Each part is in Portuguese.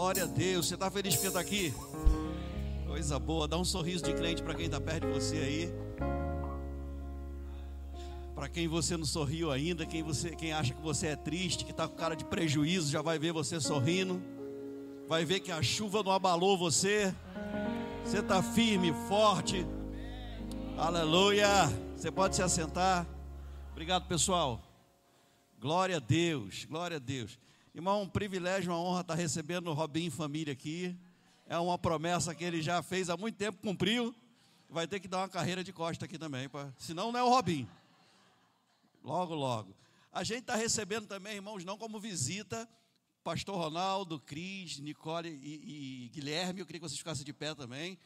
Glória a Deus. Você está feliz porque está aqui? Coisa boa. Dá um sorriso de crente para quem está perto de você aí. Para quem você não sorriu ainda, quem, você, quem acha que você é triste, que está com cara de prejuízo, já vai ver você sorrindo. Vai ver que a chuva não abalou você. Você está firme, forte. Aleluia. Você pode se assentar. Obrigado, pessoal. Glória a Deus, glória a Deus. Irmão, um privilégio, uma honra estar recebendo o Robinho Família aqui. É uma promessa que ele já fez há muito tempo, cumpriu. Vai ter que dar uma carreira de costa aqui também, pra... senão não é o Robinho. Logo, logo. A gente está recebendo também, irmãos, não como visita, Pastor Ronaldo, Cris, Nicole e, e, Guilherme. Eu queria que vocês ficassem de pé também.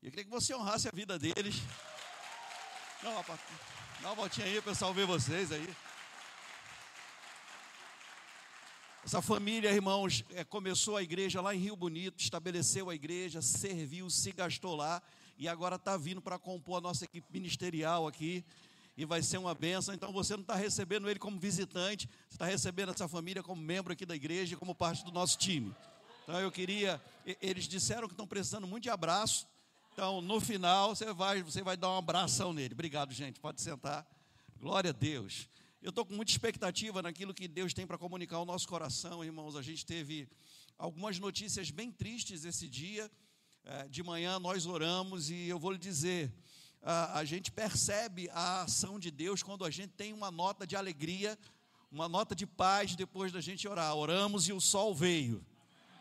Eu queria que você honrasse a vida deles. Não, rapaz, dá uma voltinha aí, pessoal ver vocês aí. Essa família, irmãos, é, começou a igreja lá em Rio Bonito, estabeleceu a igreja, serviu, se gastou lá e agora está vindo para compor a nossa equipe ministerial aqui e vai ser uma benção. Então você não está recebendo ele como visitante, você está recebendo essa família como membro aqui da igreja, como parte do nosso time. Então eu queria, eles disseram que estão precisando muito de abraço. Então no final você vai, você vai dar um abração nele. Obrigado, gente. Pode sentar. Glória a Deus. Eu estou com muita expectativa naquilo que Deus tem para comunicar ao nosso coração, irmãos. A gente teve algumas notícias bem tristes esse dia. É, de manhã nós oramos e eu vou lhe dizer, a, gente percebe a ação de Deus quando a gente tem uma nota de alegria, uma nota de paz depois da gente orar. Oramos e o sol veio.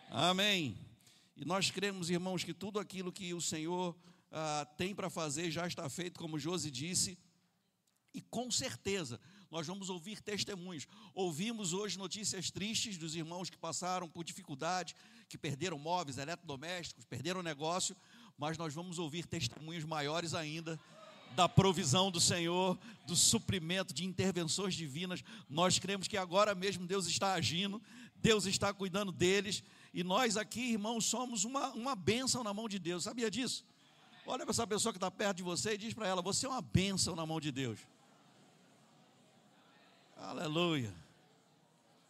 Amém. E nós cremos, irmãos, que tudo aquilo que o Senhor ah, tem para fazer já está feito, como Josi disse, e com certeza nós vamos ouvir testemunhos. Ouvimos hoje notícias tristes dos irmãos que passaram por dificuldade, que perderam móveis, eletrodomésticos, perderam negócio, mas nós vamos ouvir testemunhos maiores ainda da provisão do Senhor, do suprimento de intervenções divinas. Nós cremos que agora mesmo Deus está agindo, Deus está cuidando deles, e nós aqui, irmãos, somos uma, uma bênção na mão de Deus. Sabia disso? Olha para essa pessoa que está perto de você e diz para ela: Você é uma bênção na mão de Deus. Aleluia.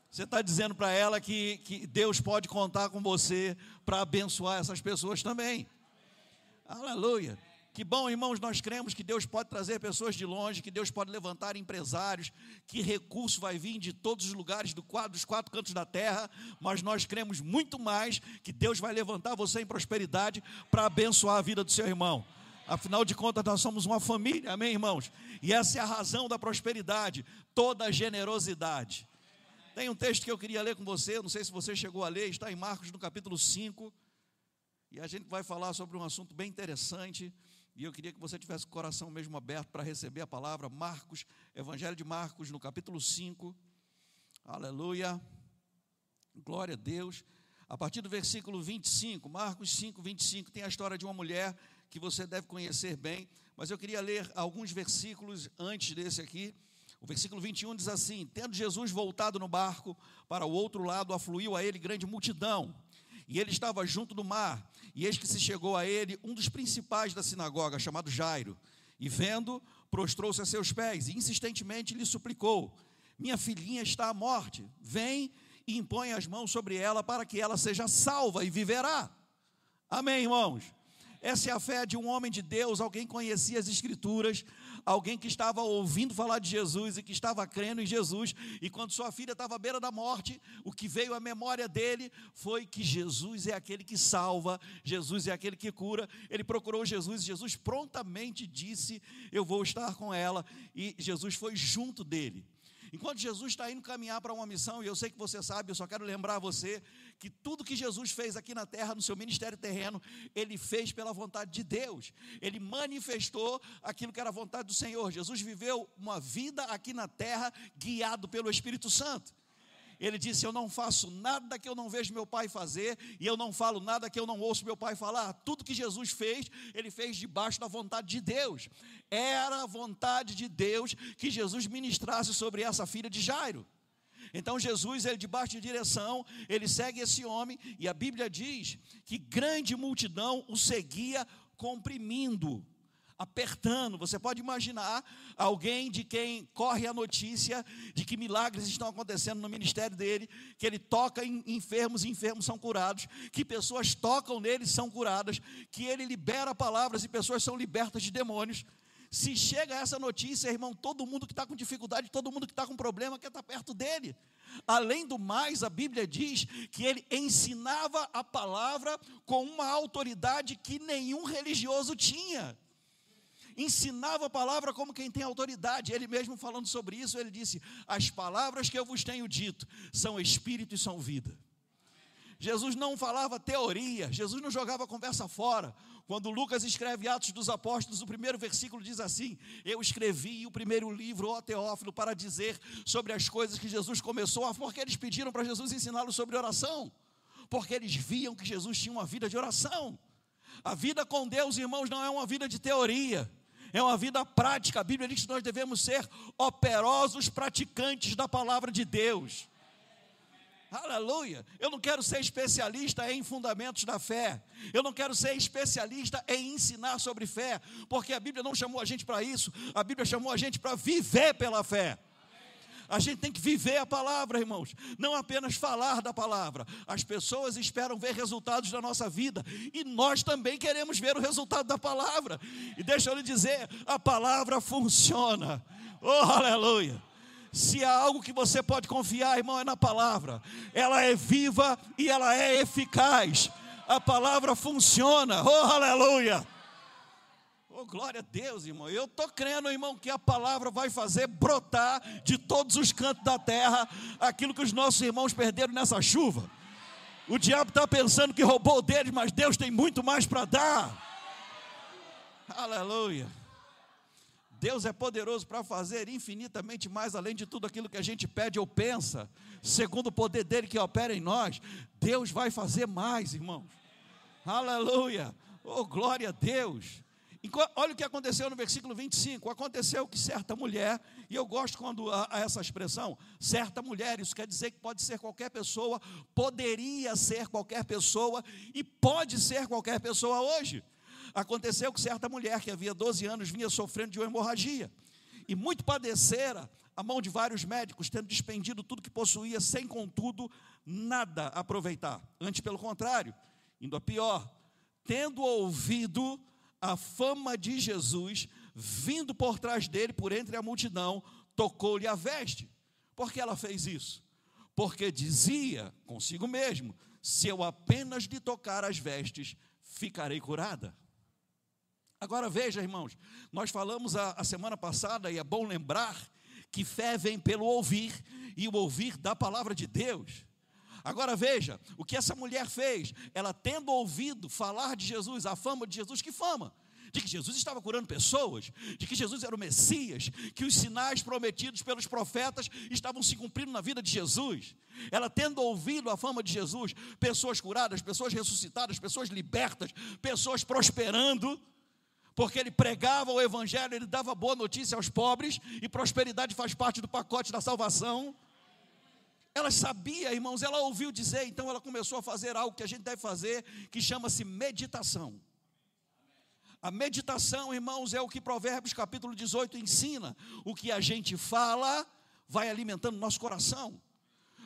Você está dizendo para ela que, que Deus pode contar com você para abençoar essas pessoas também. Aleluia. Que bom, irmãos, nós cremos que Deus pode trazer pessoas de longe, que Deus pode levantar empresários, que recurso vai vir de todos os lugares do quadro, dos quatro cantos da terra, mas nós cremos muito mais que Deus vai levantar você em prosperidade para abençoar a vida do seu irmão. Afinal de contas, nós somos uma família, amém, irmãos? E essa é a razão da prosperidade, toda generosidade. Tem um texto que eu queria ler com você, não sei se você chegou a ler, está em Marcos no capítulo 5. E a gente vai falar sobre um assunto bem interessante. E eu queria que você tivesse o coração mesmo aberto para receber a palavra. Marcos, Evangelho de Marcos, no capítulo 5. Aleluia. Glória a Deus. A partir do versículo 25, Marcos 5, 25, tem a história de uma mulher que você deve conhecer bem, mas eu queria ler alguns versículos antes desse aqui. O versículo 21 diz assim: Tendo Jesus voltado no barco para o outro lado, afluiu a ele grande multidão, e ele estava junto do mar, e eis que se chegou a ele um dos principais da sinagoga, chamado Jairo, e vendo, prostrou-se a seus pés, e insistentemente lhe suplicou: Minha filhinha está à morte, vem e impõe as mãos sobre ela para que ela seja salva e viverá. Amém, irmãos? Essa é a fé de um homem de Deus, alguém que conhecia as Escrituras, alguém que estava ouvindo falar de Jesus e que estava crendo em Jesus. E quando sua filha estava à beira da morte, o que veio à memória dele foi que Jesus é aquele que salva, Jesus é aquele que cura. Ele procurou Jesus, Jesus prontamente disse: Eu vou estar com ela. E Jesus foi junto dele. Enquanto Jesus está indo caminhar para uma missão, e eu sei que você sabe, eu só quero lembrar você que tudo que Jesus fez aqui na terra, no seu ministério terreno, ele fez pela vontade de Deus. Ele manifestou aquilo que era a vontade do Senhor. Jesus viveu uma vida aqui na terra guiado pelo Espírito Santo. Ele disse: Eu não faço nada que eu não vejo meu pai fazer, e eu não falo nada que eu não ouço meu pai falar. Tudo que Jesus fez, ele fez debaixo da vontade de Deus. Era a vontade de Deus que Jesus ministrasse sobre essa filha de Jairo. Então Jesus, ele debaixo de direção, ele segue esse homem, e a Bíblia diz que grande multidão o seguia comprimindo. apertando. Você pode imaginar alguém de quem corre a notícia de que milagres estão acontecendo no ministério dele, que ele toca em enfermos e enfermos são curados, que pessoas tocam nele e são curadas, que ele libera palavras e pessoas são libertas de demônios. Se chega essa notícia, irmão, todo mundo que está com dificuldade, todo mundo que está com problema quer estar tá perto dele. Além do mais, a Bíblia diz que ele ensinava a palavra com uma autoridade que nenhum religioso tinha ensinava a palavra como quem tem autoridade. Ele mesmo falando sobre isso, ele disse: As palavras que eu vos tenho dito são espírito e são vida. Jesus não falava teoria, Jesus não jogava conversa fora. Quando Lucas escreve Atos dos Apóstolos, o primeiro versículo diz assim: Eu escrevi o primeiro livro, ó Teófilo, para dizer sobre as coisas que Jesus começou, a porque eles pediram para Jesus ensiná-los sobre oração, porque eles viam que Jesus tinha uma vida de oração. A vida com Deus, irmãos, não é uma vida de teoria é uma vida prática. A Bíblia diz que nós devemos ser operosos praticantes da palavra de Deus. Aleluia. Eu não quero ser especialista em fundamentos da fé. Eu não quero ser especialista em ensinar sobre fé, porque a Bíblia não chamou a gente para isso. A Bíblia chamou a gente para viver pela fé. A gente tem que viver a palavra, irmãos, não apenas falar da palavra. As pessoas esperam ver resultados da nossa vida e nós também queremos ver o resultado da palavra. E deixa eu lhe dizer, a palavra funciona. Oh, aleluia! Se há algo que você pode confiar, irmão, é na palavra. Ela é viva e ela é eficaz. A palavra funciona. Oh, aleluia! Oh, glória a Deus, irmão. Eu estou crendo, irmão, que a palavra vai fazer brotar de todos os cantos da terra aquilo que os nossos irmãos perderam nessa chuva. O diabo está pensando que roubou deles, mas Deus tem muito mais para dar. Aleluia. Deus é poderoso para fazer infinitamente mais além de tudo aquilo que a gente pede ou pensa, segundo o poder dele que opera em nós. Deus vai fazer mais, irmãos. Aleluia. Oh, glória a Deus. Olha o que aconteceu no versículo 25. Aconteceu que certa mulher, e eu gosto quando há essa expressão, certa mulher, isso quer dizer que pode ser qualquer pessoa, poderia ser qualquer pessoa e pode ser qualquer pessoa hoje. Aconteceu que certa mulher que havia 12 anos vinha sofrendo de uma hemorragia e muito padecera a mão de vários médicos, tendo despendido tudo que possuía, sem contudo nada aproveitar. Antes, pelo contrário, indo a pior, tendo ouvido a fama de Jesus, vindo por trás dele, por entre a multidão, tocou-lhe a veste. Por que ela fez isso? Porque dizia consigo mesmo: se eu apenas lhe tocar as vestes, ficarei curada. Agora veja, irmãos, nós falamos a, a semana passada, e é bom lembrar, que fé vem pelo ouvir, e o ouvir da palavra de Deus. Agora veja, o que essa mulher fez, ela tendo ouvido falar de Jesus, a fama de Jesus, que fama? De que Jesus estava curando pessoas, de que Jesus era o Messias, que os sinais prometidos pelos profetas estavam se cumprindo na vida de Jesus. Ela tendo ouvido a fama de Jesus, pessoas curadas, pessoas ressuscitadas, pessoas libertas, pessoas prosperando, porque ele pregava o Evangelho, ele dava boa notícia aos pobres, e prosperidade faz parte do pacote da salvação. Ela sabia, irmãos, ela ouviu dizer, então ela começou a fazer algo que a gente deve fazer, que chama-se meditação. A meditação, irmãos, é o que Provérbios capítulo 18 ensina. O que a gente fala vai alimentando nosso coração.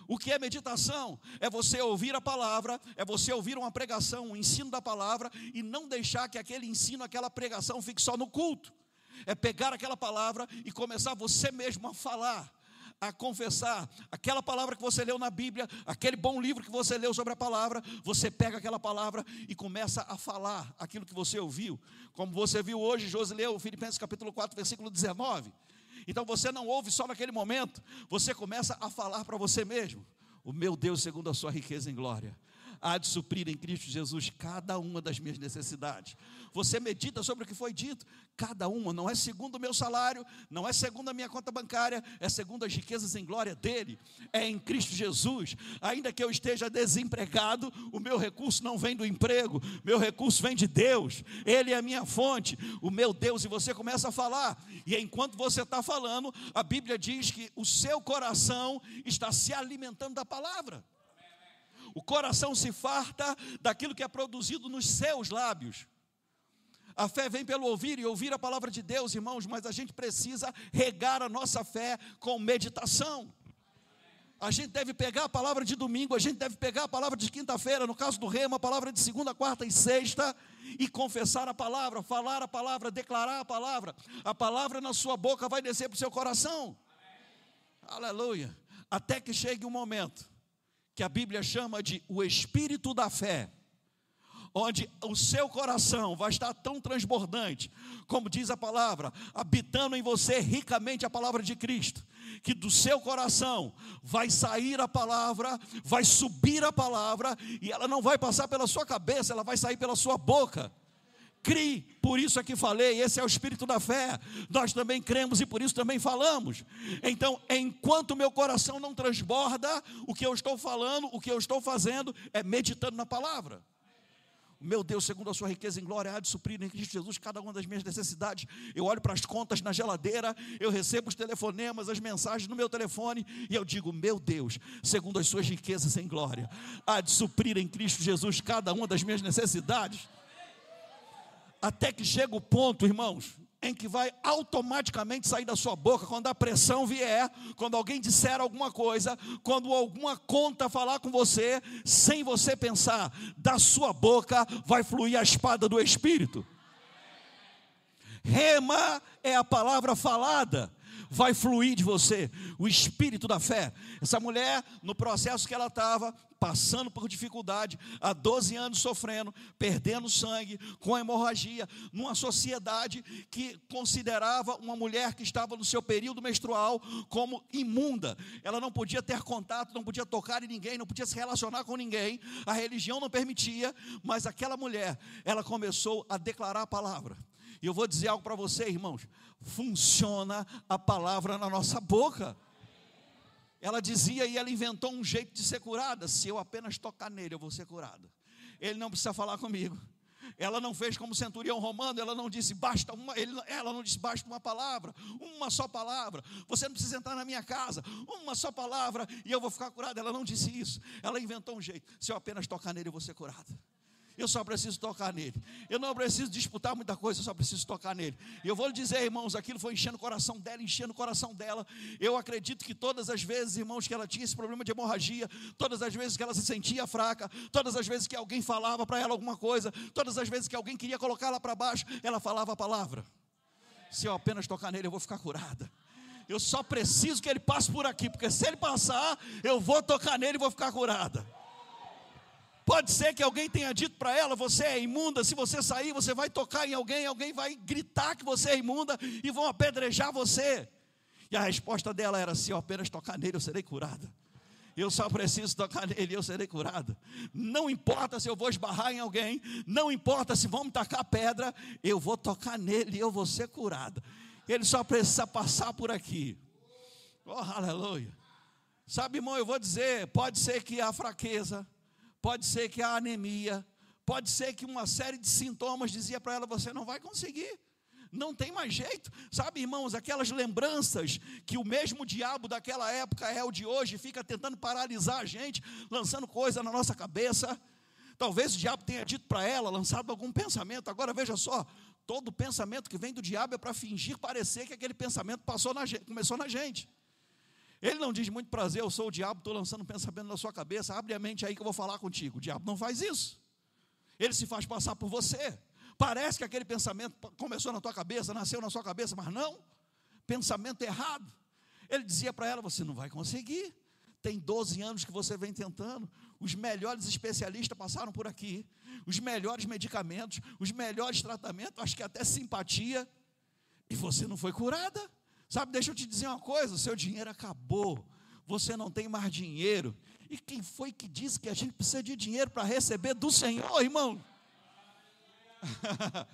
O que é meditação? É você ouvir a palavra, é você ouvir uma pregação, um ensino da palavra e não deixar que aquele ensino, aquela pregação fique só no culto. É pegar aquela palavra e começar você mesmo a falar a confessar aquela palavra que você leu na Bíblia, aquele bom livro que você leu sobre a palavra, você pega aquela palavra e começa a falar aquilo que você ouviu. Como você viu hoje, Josi leu Filipenses capítulo 4, versículo 19. Então você não ouve só naquele momento, você começa a falar para você mesmo. O meu Deus, segundo a sua riqueza em glória, há de suprir em Cristo Jesus cada uma das minhas necessidades. Você medita sobre o que foi dito, cada uma, não é segundo o meu salário, não é segundo a minha conta bancária, é segundo as riquezas em glória dele, é em Cristo Jesus. Ainda que eu esteja desempregado, o meu recurso não vem do emprego, meu recurso vem de Deus, Ele é a minha fonte, o meu Deus, e você começa a falar, e enquanto você está falando, a Bíblia diz que o seu coração está se alimentando da palavra. O coração se farta daquilo que é produzido nos seus lábios. A fé vem pelo ouvir e ouvir a palavra de Deus, irmãos, mas a gente precisa regar a nossa fé com meditação. A gente deve pegar a palavra de domingo, a gente deve pegar a palavra de quinta-feira, no caso do remo, a palavra de segunda, quarta e sexta, e confessar a palavra, falar a palavra, declarar a palavra. A palavra na sua boca vai descer para o seu coração. Aleluia. Até que chegue um momento que a Bíblia chama de o espírito da fé onde o seu coração vai estar tão transbordante, como diz a palavra, habitando em você ricamente a palavra de Cristo, que do seu coração vai sair a palavra, vai subir a palavra, e ela não vai passar pela sua cabeça, ela vai sair pela sua boca. Crie, por isso é que falei, esse é o espírito da fé. Nós também cremos e por isso também falamos. Então, enquanto meu coração não transborda, o que eu estou falando, o que eu estou fazendo é meditando na palavra. Meu Deus, segundo a sua riqueza em glória, há de suprir em Cristo Jesus cada uma das minhas necessidades. Eu olho para as contas na geladeira, eu recebo os telefonemas, as mensagens no meu telefone, e eu digo: Meu Deus, segundo as suas riquezas em glória, há de suprir em Cristo Jesus cada uma das minhas necessidades. Até que chega o ponto, irmãos, em que vai automaticamente sair da sua boca quando a pressão vier, quando alguém disser alguma coisa, quando alguma conta falar com você, sem você pensar, da sua boca vai fluir a espada do Espírito. Rema é a palavra falada vai fluir de você o espírito da fé. Essa mulher, no processo que ela estava, passando por dificuldade, há 12 anos sofrendo, perdendo sangue, com hemorragia, numa sociedade que considerava uma mulher que estava no seu período menstrual como imunda. Ela não podia ter contato, não podia tocar em ninguém, não podia se relacionar com ninguém. A religião não permitia, mas aquela mulher, ela começou a declarar a palavra. E eu vou dizer algo para você, irmãos: funciona a palavra na nossa boca. Ela dizia e ela inventou um jeito de ser curada. Se eu apenas tocar nele, eu vou ser curada. Ele não precisa falar comigo. Ela não fez como centurião romano, ela não disse basta uma, ele, ela não disse basta uma palavra, uma só palavra. Você não precisa entrar na minha casa, uma só palavra e eu vou ficar curada. Ela não disse isso. Ela inventou um jeito. Se eu apenas tocar nele, eu vou ser curada. Eu só preciso tocar nele. Eu não preciso disputar muita coisa, eu só preciso tocar nele. E eu vou lhe dizer, irmãos, aquilo foi enchendo o coração dela, enchendo o coração dela. Eu acredito que todas as vezes, irmãos, que ela tinha esse problema de hemorragia, todas as vezes que ela se sentia fraca, todas as vezes que alguém falava para ela alguma coisa, todas as vezes que alguém queria colocá-la para baixo, ela falava a palavra. Se eu apenas tocar nele, eu vou ficar curada. Eu só preciso que ele passe por aqui, porque se ele passar, eu vou tocar nele e vou ficar curada. Pode ser que alguém tenha dito para ela: você é imunda, se você sair, você vai tocar em alguém, alguém vai gritar que você é imunda e vão apedrejar você. E a resposta dela era: se eu apenas tocar nele, eu serei curada. Eu só preciso tocar nele e eu serei curada. Não importa se eu vou esbarrar em alguém, não importa se vão me tacar pedra, eu vou tocar nele e eu vou ser curada. Ele só precisa passar por aqui. Oh, aleluia. Sabe, irmão, eu vou dizer: pode ser que a fraqueza, pode ser que a anemia, pode ser que uma série de sintomas dizia para ela: você não vai conseguir. Não tem mais jeito, sabe, irmãos, aquelas lembranças que o mesmo diabo daquela época é o de hoje, fica tentando paralisar a gente, lançando coisa na nossa cabeça. Talvez o diabo tenha dito para ela, lançado algum pensamento. Agora veja só, todo pensamento que vem do diabo é para fingir parecer que aquele pensamento passou na gente, começou na gente. Ele não diz muito prazer, eu sou o diabo, estou lançando um pensamento na sua cabeça, abre a mente aí que eu vou falar contigo. O diabo não faz isso. Ele se faz passar por você. Parece que aquele pensamento começou na tua cabeça, nasceu na sua cabeça, mas não. Pensamento errado. Ele dizia para ela: você não vai conseguir. Tem 12 anos que você vem tentando. Os melhores especialistas passaram por aqui. Os melhores medicamentos, os melhores tratamentos, acho que até simpatia. E você não foi curada. Sabe, deixa eu te dizer uma coisa: seu dinheiro acabou, você não tem mais dinheiro. E quem foi que disse que a gente precisa de dinheiro para receber do Senhor, irmão?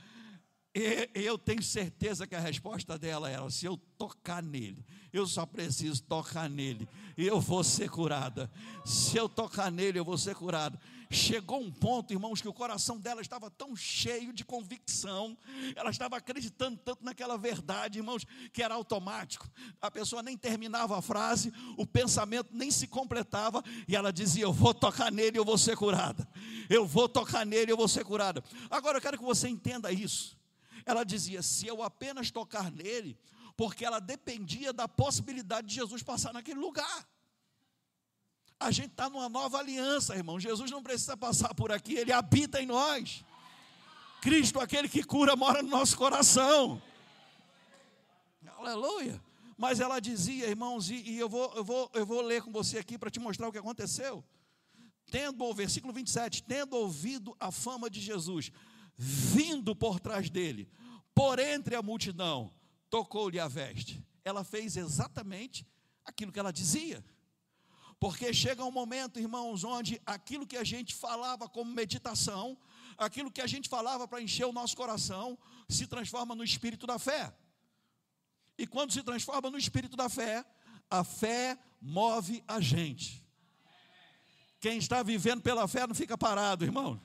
eu tenho certeza que a resposta dela era: se eu tocar nele, eu só preciso tocar nele, eu vou ser curada. Se eu tocar nele, eu vou ser curada. Chegou um ponto, irmãos, que o coração dela estava tão cheio de convicção, ela estava acreditando tanto naquela verdade, irmãos, que era automático. A pessoa nem terminava a frase, o pensamento nem se completava, e ela dizia: Eu vou tocar nele, eu vou ser curada. Eu vou tocar nele, eu vou ser curada. Agora eu quero que você entenda isso. Ela dizia: se eu apenas tocar nele, porque ela dependia da possibilidade de Jesus passar naquele lugar. A gente está numa nova aliança, irmão. Jesus não precisa passar por aqui, ele habita em nós. Cristo, aquele que cura, mora no nosso coração. Aleluia. Mas ela dizia, irmãos, e, eu, vou, eu, vou, eu vou ler com você aqui para te mostrar o que aconteceu. Tendo, o versículo 27, tendo ouvido a fama de Jesus, vindo por trás dele, por entre a multidão, tocou-lhe a veste. Ela fez exatamente aquilo que ela dizia. Porque chega um momento, irmãos, onde aquilo que a gente falava como meditação, aquilo que a gente falava para encher o nosso coração, se transforma no espírito da fé. E quando se transforma no espírito da fé, a fé move a gente. Quem está vivendo pela fé não fica parado, irmão.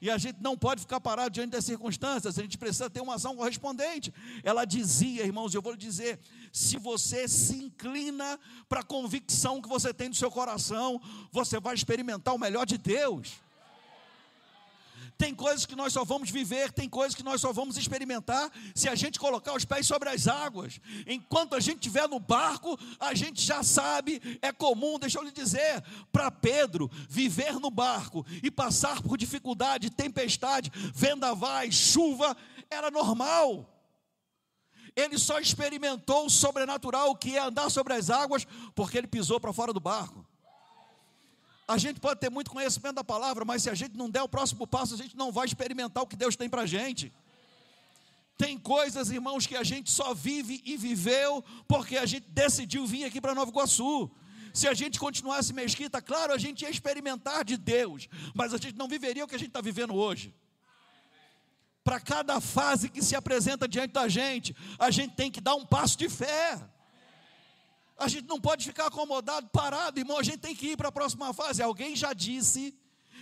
E a gente não pode ficar parado diante das circunstâncias, a gente precisa ter uma ação correspondente. Ela dizia, irmãos, eu vou lhe dizer: se você se inclina para a convicção que você tem no seu coração, você vai experimentar o melhor de Deus. Tem coisas que nós só vamos viver, tem coisas que nós só vamos experimentar se a gente colocar os pés sobre as águas. Enquanto a gente estiver no barco, a gente já sabe, é comum, deixa eu lhe dizer, para Pedro, viver no barco e passar por dificuldade, tempestade, vendavais, chuva, era normal. Ele só experimentou o sobrenatural que é andar sobre as águas, porque ele pisou para fora do barco. A gente pode ter muito conhecimento da palavra, mas se a gente não der o próximo passo, a gente não vai experimentar o que Deus tem para a gente. Tem coisas, irmãos, que a gente só vive e viveu porque a gente decidiu vir aqui para Nova Iguaçu. Se a gente continuasse mesquita, claro, a gente ia experimentar de Deus, mas a gente não viveria o que a gente está vivendo hoje. Para cada fase que se apresenta diante da gente, a gente tem que dar um passo de fé. A gente não pode ficar acomodado, parado, irmão. A gente tem que ir para a próxima fase. Alguém já disse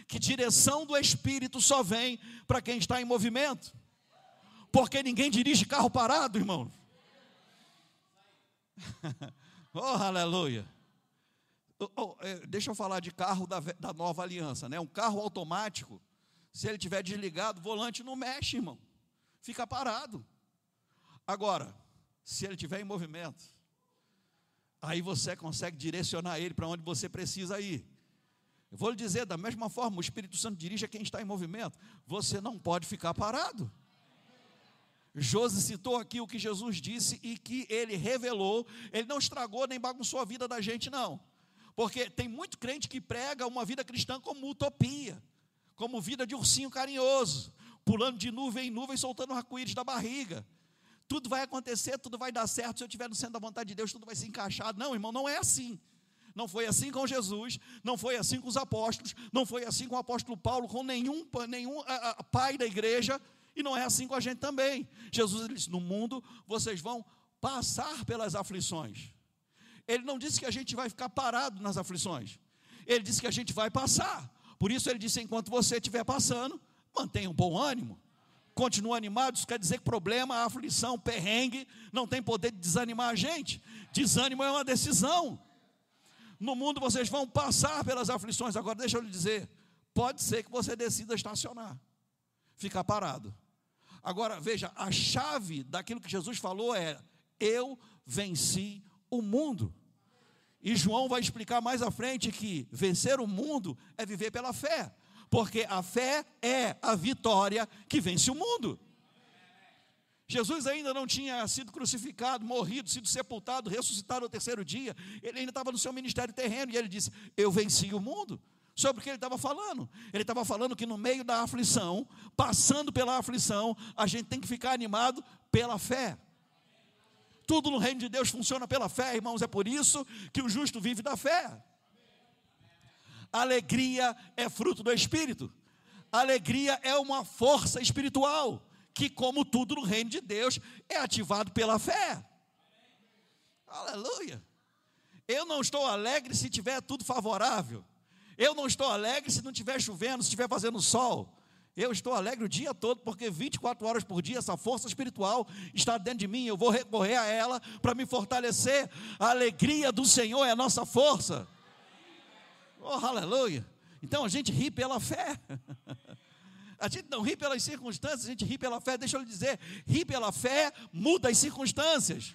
que direção do Espírito só vem para quem está em movimento. Porque ninguém dirige carro parado, irmão. oh, aleluia. Oh, oh, deixa eu falar de carro da, da nova aliança, né? Um carro automático, se ele tiver desligado, o volante não mexe, irmão. Fica parado. Agora, se ele tiver em movimento, aí você consegue direcionar ele para onde você precisa ir. Eu vou lhe dizer, da mesma forma, o Espírito Santo dirige a quem está em movimento. Você não pode ficar parado. Josi citou aqui o que Jesus disse e que ele revelou. Ele não estragou nem bagunçou a vida da gente, não. Porque tem muito crente que prega uma vida cristã como utopia, como vida de ursinho carinhoso, pulando de nuvem em nuvem, soltando arco-íris da barriga tudo vai acontecer, tudo vai dar certo, se eu estiver no centro da vontade de Deus, tudo vai se encaixar. Não, irmão, não é assim. Não foi assim com Jesus, não foi assim com os apóstolos, não foi assim com o apóstolo Paulo, com nenhum, nenhum a, a, pai da igreja, e não é assim com a gente também. Jesus disse: No mundo vocês vão passar pelas aflições. Ele não disse que a gente vai ficar parado nas aflições, ele disse que a gente vai passar. Por isso ele disse: Enquanto você estiver passando, mantenha um bom ânimo continua animado, isso quer dizer que problema, aflição, perrengue, não tem poder de desanimar a gente. Desânimo é uma decisão. No mundo vocês vão passar pelas aflições. Agora, deixa eu lhe dizer: pode ser que você decida estacionar, ficar parado. Agora, veja, a chave daquilo que Jesus falou é: eu venci o mundo. E João vai explicar mais à frente que vencer o mundo é viver pela fé porque a fé é a vitória que vence o mundo. Jesus ainda não tinha sido crucificado, morrido, sido sepultado, ressuscitado ao terceiro dia. Ele ainda estava no seu ministério terreno e ele disse: Eu venci o mundo. Sobre o que ele estava falando? Ele estava falando que no meio da aflição, passando pela aflição, a gente tem que ficar animado pela fé. Tudo no reino de Deus funciona pela fé, irmãos. É por isso que o justo vive da fé. Alegria é fruto do Espírito. Alegria é uma força espiritual que, como tudo no reino de Deus, é ativado pela fé. Aleluia. Eu não estou alegre se tiver tudo favorável. Eu não estou alegre se não estiver chovendo, se estiver fazendo sol. Eu estou alegre o dia todo, porque 24 horas por dia essa força espiritual está dentro de mim. Eu vou recorrer a ela para me fortalecer. A alegria do Senhor é a nossa força. Oh, aleluia. Então a gente ri pela fé. A gente não ri pelas circunstâncias, a gente ri pela fé. Deixa eu lhe dizer, ri pela fé muda as circunstâncias.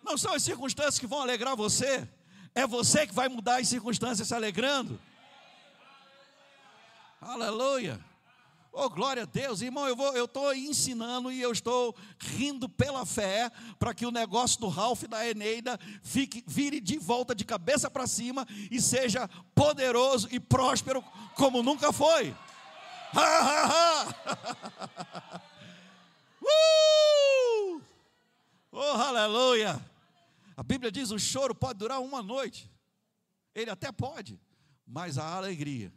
Não são as circunstâncias que vão alegrar você, é você que vai mudar as circunstâncias se alegrando. Aleluia. Oh, glória a Deus, irmão, eu vou, eu estou ensinando e eu estou rindo pela fé para que o negócio do Ralph e da Eneida fique, vire de volta de cabeça para cima e seja poderoso e próspero como nunca foi. uh! Oh, aleluia! A Bíblia diz: o choro pode durar uma noite. Ele até pode, mas a alegria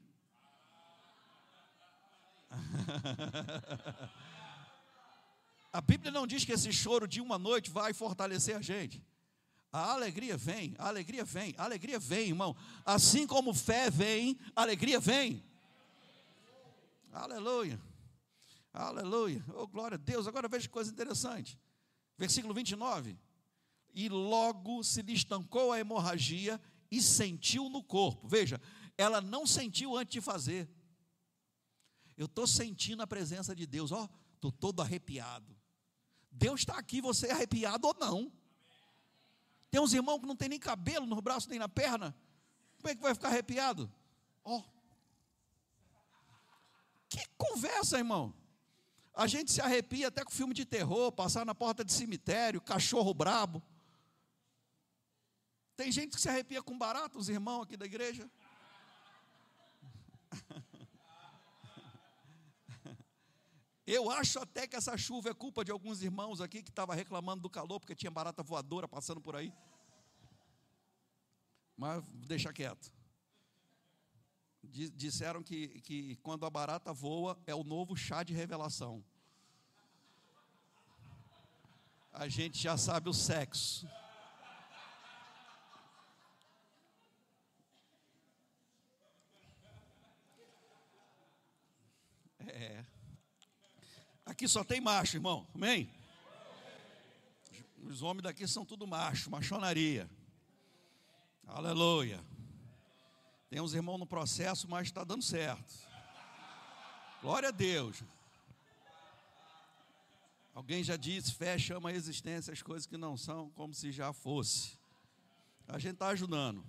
a Bíblia não diz que esse choro de uma noite vai fortalecer a gente. A alegria vem, a alegria vem, a alegria vem, irmão. Assim como fé vem, alegria vem. Aleluia. Aleluia. Oh, glória a Deus. Agora veja que coisa interessante. Versículo 29. E logo se lhe estancou a hemorragia e sentiu no corpo. Veja, ela não sentiu antes de fazer. Eu estou sentindo a presença de Deus, ó, estou todo arrepiado. Deus está aqui, você é arrepiado ou não? Tem uns irmãos que não tem nem cabelo no braço nem na perna. Como é que vai ficar arrepiado? Ó. Que conversa, irmão. A gente se arrepia até com filme de terror, passar na porta de cemitério, cachorro brabo. Tem gente que se arrepia com barato, os irmãos aqui da igreja. Eu acho até que essa chuva é culpa de alguns irmãos aqui que estavam reclamando do calor, porque tinha barata voadora passando por aí. Mas deixa quieto. Disseram que, que quando a barata voa é o novo chá de revelação. A gente já sabe o sexo. É. Aqui só tem macho, irmão. Amém? Os homens daqui são tudo macho, machonaria. Aleluia. Tem uns irmãos no processo, mas está dando certo. Glória a Deus. Alguém já disse: fé chama a existência as coisas que não são como se já fosse. A gente está ajudando.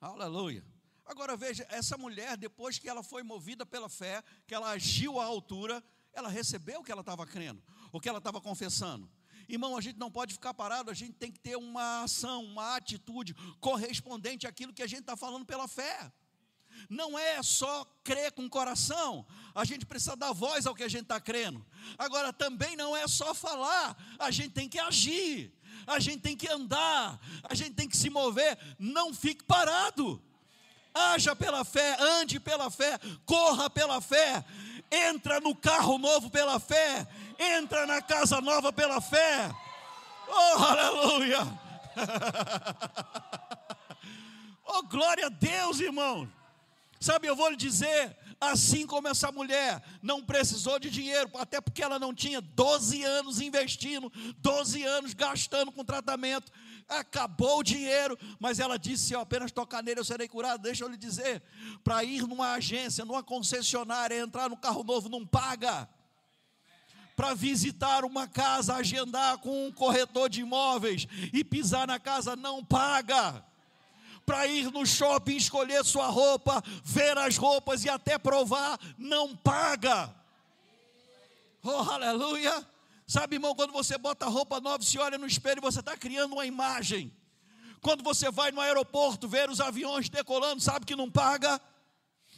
Aleluia. Agora veja, essa mulher, depois que ela foi movida pela fé, que ela agiu à altura, ela recebeu o que ela estava crendo, o que ela estava confessando. Irmão, a gente não pode ficar parado, a gente tem que ter uma ação, uma atitude correspondente àquilo que a gente está falando pela fé. Não é só crer com o coração, a gente precisa dar voz ao que a gente está crendo. Agora, também não é só falar, a gente tem que agir, a gente tem que andar, a gente tem que se mover. Não fique parado. Haja pela fé, ande pela fé, corra pela fé, entra no carro novo pela fé, entra na casa nova pela fé. Oh, aleluia! oh, glória a Deus, irmão. Sabe, eu vou lhe dizer, assim como essa mulher não precisou de dinheiro, até porque ela não tinha 12 anos investindo, 12 anos gastando com tratamento, acabou o dinheiro, mas ela disse: se eu apenas tocar nele, eu serei curado. Deixa eu lhe dizer: para ir numa agência, numa concessionária, entrar no carro novo, não paga. Para visitar uma casa, agendar com um corretor de imóveis e pisar na casa, não paga. Para ir no shopping, escolher sua roupa, ver as roupas e até provar, não paga. Oh, aleluia! Sabe, irmão, quando você bota roupa nova, se olha no espelho, você está criando uma imagem. Quando você vai no aeroporto ver os aviões decolando, sabe que não paga?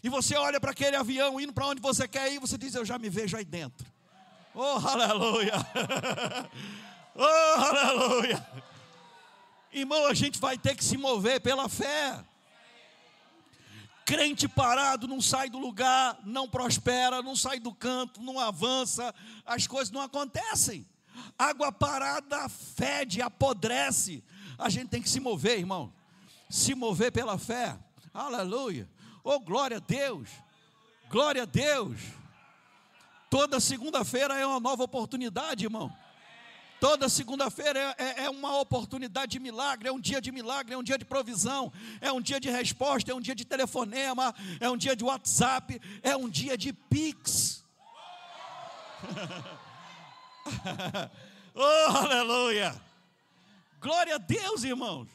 E você olha para aquele avião indo para onde você quer ir, você diz: Eu já me vejo aí dentro. Oh, aleluia! oh, aleluia! Irmão, a gente vai ter que se mover pela fé. Crente parado não sai do lugar, não prospera, não sai do canto, não avança, as coisas não acontecem. Água parada fede, apodrece. A gente tem que se mover, irmão. Se mover pela fé. Aleluia. Oh, glória a Deus. Glória a Deus. Toda segunda-feira é uma nova oportunidade, irmão. Toda segunda-feira é, é, é, uma oportunidade de milagre, é um dia de milagre, é um dia de provisão, é um dia de resposta, é um dia de telefonema, é um dia de WhatsApp, é um dia de Pix. oh, aleluia! Glória a Deus, irmãos.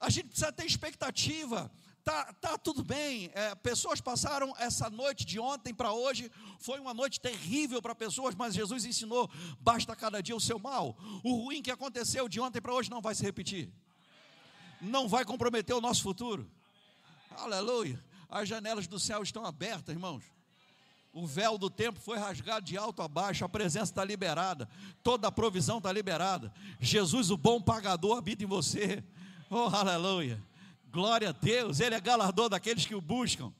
A gente precisa ter expectativa. Tá, tá tudo bem. É, pessoas passaram essa noite de ontem para hoje. Foi uma noite terrível para pessoas, mas Jesus ensinou: basta cada dia o seu mal. O ruim que aconteceu de ontem para hoje não vai se repetir. Não vai comprometer o nosso futuro. Aleluia. As janelas do céu estão abertas, irmãos. O véu do tempo foi rasgado de alto a baixo, a presença está liberada, toda a provisão está liberada. Jesus, o bom pagador, habita em você. Oh, aleluia. Glória a Deus, Ele é galardor daqueles que o buscam.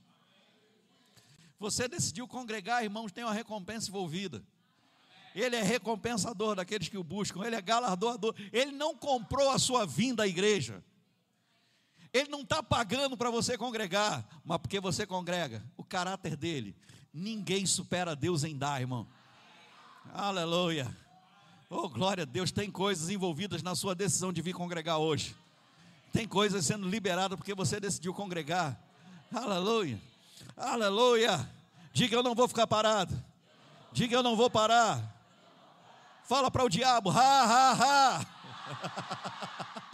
Você decidiu congregar, irmãos, tem uma recompensa envolvida. Ele é recompensador daqueles que o buscam, Ele é galardoador. Ele não comprou a sua vinda à igreja. Ele não está pagando para você congregar, mas porque você congrega, o caráter dele Ninguém supera Deus em dar, irmão. Aleluia. Oh, glória a Deus. Tem coisas envolvidas na sua decisão de vir congregar hoje. Tem coisas sendo liberadas porque você decidiu congregar. Aleluia. Aleluia. Diga eu não vou ficar parado. Diga eu não vou parar. Fala para o diabo, ha, ha, ha.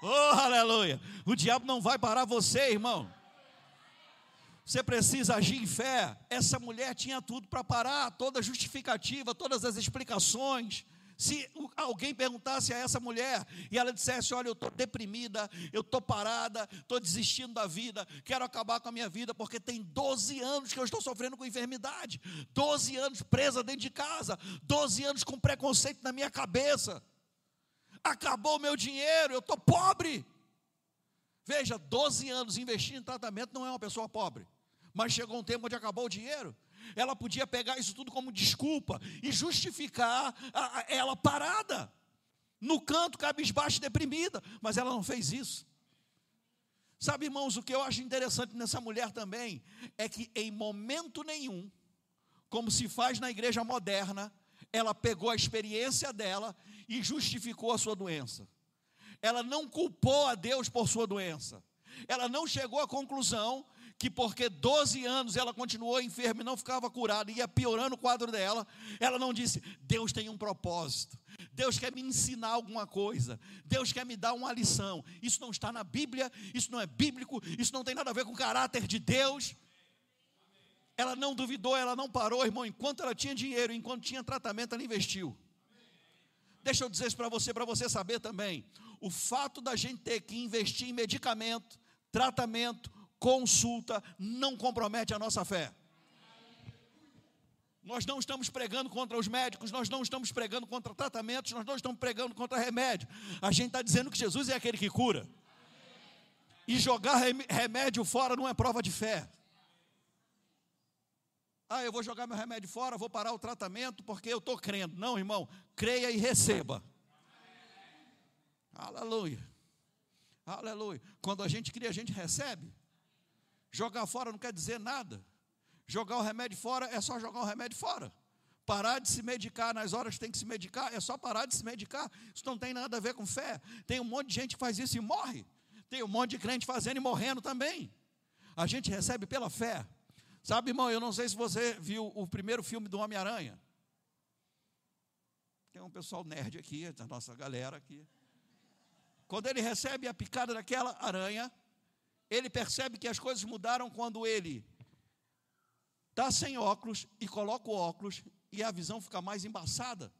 oh, aleluia. O diabo não vai parar você, irmão. Você precisa agir em fé. Essa mulher tinha tudo para parar, toda justificativa, todas as explicações. Se alguém perguntasse a essa mulher e ela dissesse: Olha, eu estou deprimida, eu estou parada, estou desistindo da vida, quero acabar com a minha vida, porque tem 12 anos que eu estou sofrendo com enfermidade, 12 anos presa dentro de casa, 12 anos com preconceito na minha cabeça, acabou o meu dinheiro, eu estou pobre. Veja, 12 anos investindo em tratamento não é uma pessoa pobre mas chegou um tempo onde acabou o dinheiro. Ela podia pegar isso tudo como desculpa e justificar a, a, ela parada, no canto, cabisbaixa e deprimida, mas ela não fez isso. Sabe, irmãos, o que eu acho interessante nessa mulher também é que em momento nenhum, como se faz na igreja moderna, ela pegou a experiência dela e justificou a sua doença. Ela não culpou a Deus por sua doença. Ela não chegou à conclusão que porque 12 anos ela continuou enferma e não ficava curada, ia piorando o quadro dela, ela não disse: Deus tem um propósito, Deus quer me ensinar alguma coisa, Deus quer me dar uma lição. Isso não está na Bíblia, isso não é bíblico, isso não tem nada a ver com o caráter de Deus. Ela não duvidou, ela não parou, irmão. Enquanto ela tinha dinheiro, enquanto tinha tratamento, ela investiu. Deixa eu dizer isso para você, para você saber também. O fato da gente ter que investir em medicamento, tratamento, consulta não compromete a nossa fé. Nós não estamos pregando contra os médicos, nós não estamos pregando contra tratamentos, nós não estamos pregando contra remédio. A gente está dizendo que Jesus é aquele que cura. E jogar remédio fora não é prova de fé. Ah, eu vou jogar meu remédio fora, vou parar o tratamento porque eu estou crendo. Não, irmão, creia e receba. Aleluia. Aleluia. Quando a gente cria, a gente recebe. Jogar fora não quer dizer nada. Jogar o remédio fora é só jogar o remédio fora. Parar de se medicar nas horas que tem que se medicar é só parar de se medicar. Isso não tem nada a ver com fé. Tem um monte de gente que faz isso e morre. Tem um monte de crente fazendo e morrendo também. A gente recebe pela fé. Sabe, irmão, eu não sei se você viu o primeiro filme do Homem-Aranha. Tem um pessoal nerd aqui, a nossa galera aqui. Quando ele recebe a picada daquela aranha, ele percebe que as coisas mudaram quando ele está sem óculos e coloca o óculos e a visão fica mais embaçada.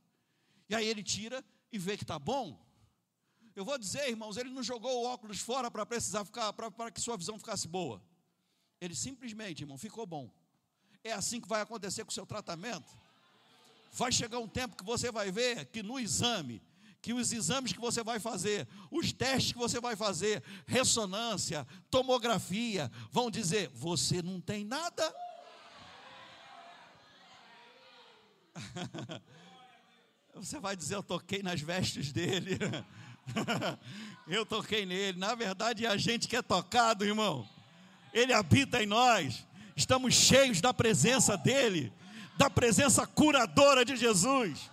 E aí ele tira e vê que está bom. Eu vou dizer, irmãos, ele não jogou o óculos fora para precisar ficar, para que sua visão ficasse boa. Ele simplesmente, irmão, ficou bom. É assim que vai acontecer com o seu tratamento. Vai chegar um tempo que você vai ver que no exame que os exames que você vai fazer, os testes que você vai fazer, ressonância, tomografia, vão dizer: você não tem nada. Você vai dizer: eu toquei nas vestes dele. eu toquei nele. Na verdade, é a gente que é tocado, irmão. Ele habita em nós. Estamos cheios da presença dele, da presença curadora de Jesus.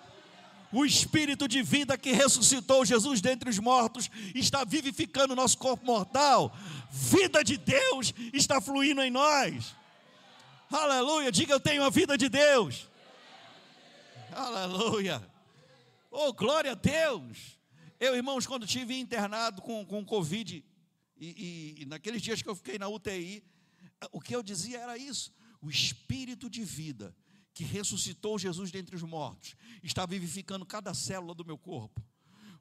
O Espírito de vida que ressuscitou Jesus dentre os mortos está vivificando o nosso corpo mortal. Vida de Deus está fluindo em nós. Aleluia. Diga eu tenho a vida de Deus. Aleluia. Oh, glória a Deus. Eu, irmãos, quando tive internado com, com Covid, e, e, e naqueles dias que eu fiquei na UTI, o que eu dizia era isso: o espírito de vida que ressuscitou Jesus dentre os mortos está vivificando cada célula do meu corpo.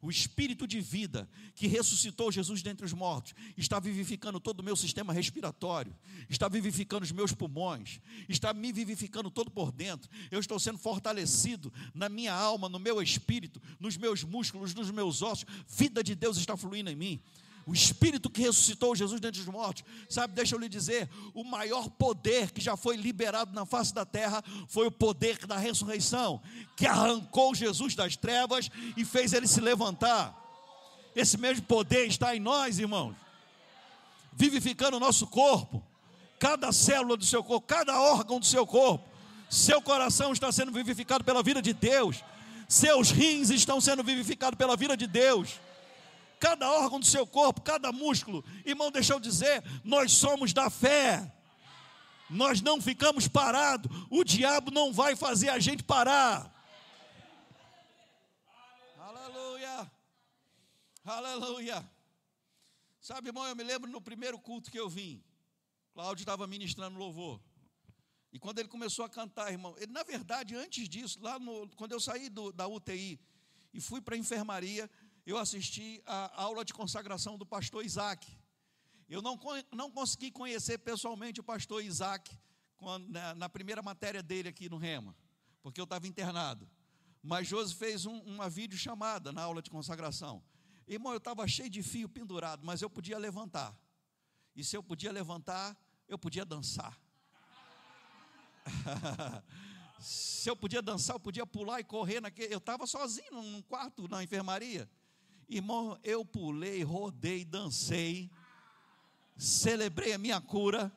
O espírito de vida que ressuscitou Jesus dentre os mortos está vivificando todo o meu sistema respiratório, está vivificando os meus pulmões, está me vivificando todo por dentro. Eu estou sendo fortalecido na minha alma, no meu espírito, nos meus músculos, nos meus ossos. Vida de Deus está fluindo em mim o Espírito que ressuscitou Jesus dentre os mortos. Sabe, deixa eu lhe dizer: o maior poder que já foi liberado na face da terra foi o poder da ressurreição, que arrancou Jesus das trevas e fez ele se levantar. Esse mesmo poder está em nós, irmãos, vivificando o nosso corpo, cada célula do seu corpo, cada órgão do seu corpo. Seu coração está sendo vivificado pela vida de Deus, seus rins estão sendo vivificados pela vida de Deus cada órgão do seu corpo, cada músculo. Irmão, deixa eu dizer, nós somos da fé. Nós não ficamos parados. O diabo não vai fazer a gente parar. Aleluia. Aleluia. Sabe, irmão, eu me lembro no primeiro culto que eu vim. Cláudio estava ministrando louvor. E quando ele começou a cantar, irmão, ele, na verdade, antes disso, lá no, quando eu saí do, da UTI e fui para a enfermaria, eu assisti a aula de consagração do pastor Isaac. Eu não, não consegui conhecer pessoalmente o pastor Isaac quando, na, na, primeira matéria dele aqui no Rema, porque eu estava internado. Mas Josi fez um, uma videochamada na aula de consagração. Irmão, eu estava cheio de fio pendurado, mas eu podia levantar. E se eu podia levantar, eu podia dançar. se eu podia dançar, eu podia pular e correr. Naquele, eu estava sozinho num quarto na enfermaria. Irmão, eu pulei, rodei, dancei, celebrei a minha cura.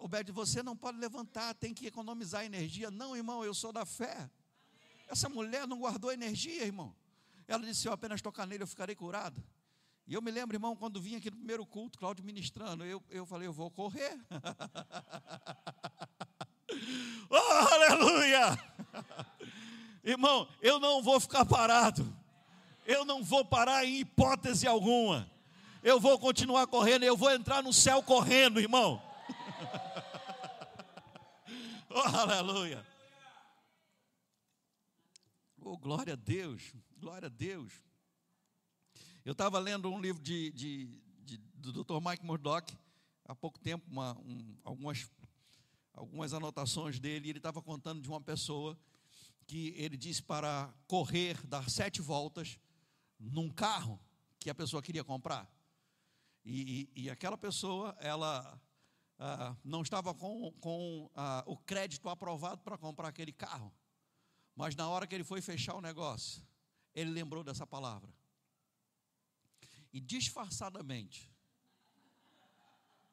O Bert, você não pode levantar, tem que economizar energia. Não, irmão, eu sou da fé. Essa mulher não guardou energia, irmão. Ela disse: Se eu apenas tocar nele, eu ficarei curado. E eu me lembro, irmão, quando vim aqui no primeiro culto, Cláudio ministrando, eu, eu falei: Eu vou correr. oh, aleluia! Irmão, eu não vou ficar parado. Eu não vou parar em hipótese alguma. Eu vou continuar correndo, eu vou entrar no céu correndo, irmão. oh, aleluia. Oh, glória a Deus, glória a Deus. Eu estava lendo um livro de, de, de, do Dr. Mike Murdock, há pouco tempo, uma, um, algumas, algumas anotações dele, e ele estava contando de uma pessoa que ele disse para correr, dar sete voltas num carro que a pessoa queria comprar. E, e, e aquela pessoa, ela ah, não estava com, com ah, o crédito aprovado para comprar aquele carro. Mas na hora que ele foi fechar o negócio, ele lembrou dessa palavra. E disfarçadamente,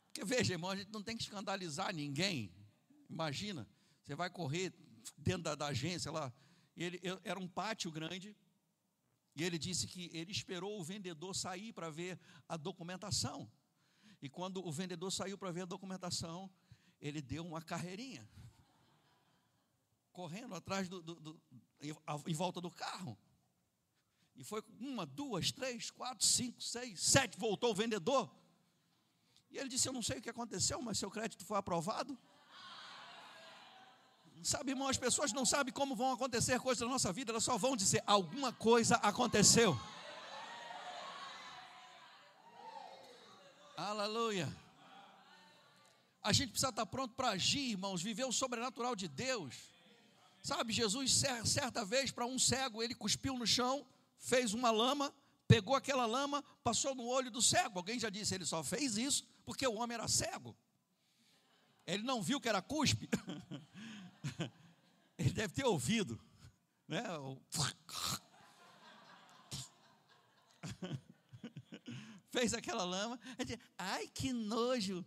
porque veja, irmão, a gente não tem que escandalizar ninguém. Imagina, você vai correr, dentro da, da agência lá. Ele, era um pátio grande. E ele disse que ele esperou o vendedor sair para ver a documentação. E quando o vendedor saiu para ver a documentação, ele deu uma carreirinha. Correndo atrás do, do, do em volta do carro. E foi uma, duas, três, quatro, cinco, seis, sete. Voltou o vendedor. E ele disse: Eu não sei o que aconteceu, mas seu crédito foi aprovado. Sabe, irmão, as pessoas não sabem como vão acontecer coisas na nossa vida, elas só vão dizer: alguma coisa aconteceu. Aleluia. A gente precisa estar pronto para agir, irmãos, viver o sobrenatural de Deus. Sabe, Jesus, certa vez, para um cego, ele cuspiu no chão, fez uma lama, pegou aquela lama, passou no olho do cego. Alguém já disse, ele só fez isso porque o homem era cego. Ele não viu que era cuspe. Ele deve ter ouvido, né? Fez aquela lama, ai que nojo.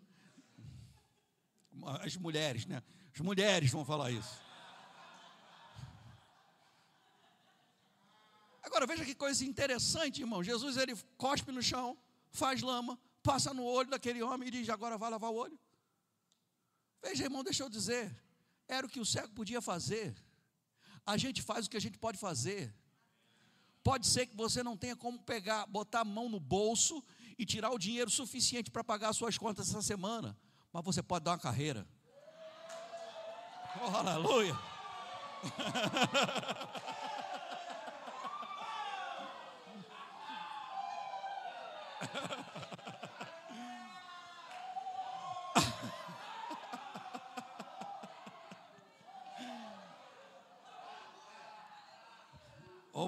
As mulheres, né? As mulheres vão falar isso. Agora veja que coisa interessante, irmão. Jesus ele cospe no chão, faz lama, passa no olho daquele homem e diz: agora vai lavar o olho. Veja, irmão, deixa eu dizer. Era o que o cego podia fazer. A gente faz o que a gente pode fazer. Pode ser que você não tenha como pegar, botar a mão no bolso e tirar o dinheiro suficiente para pagar suas contas essa semana, mas você pode dar uma carreira. Oh, aleluia!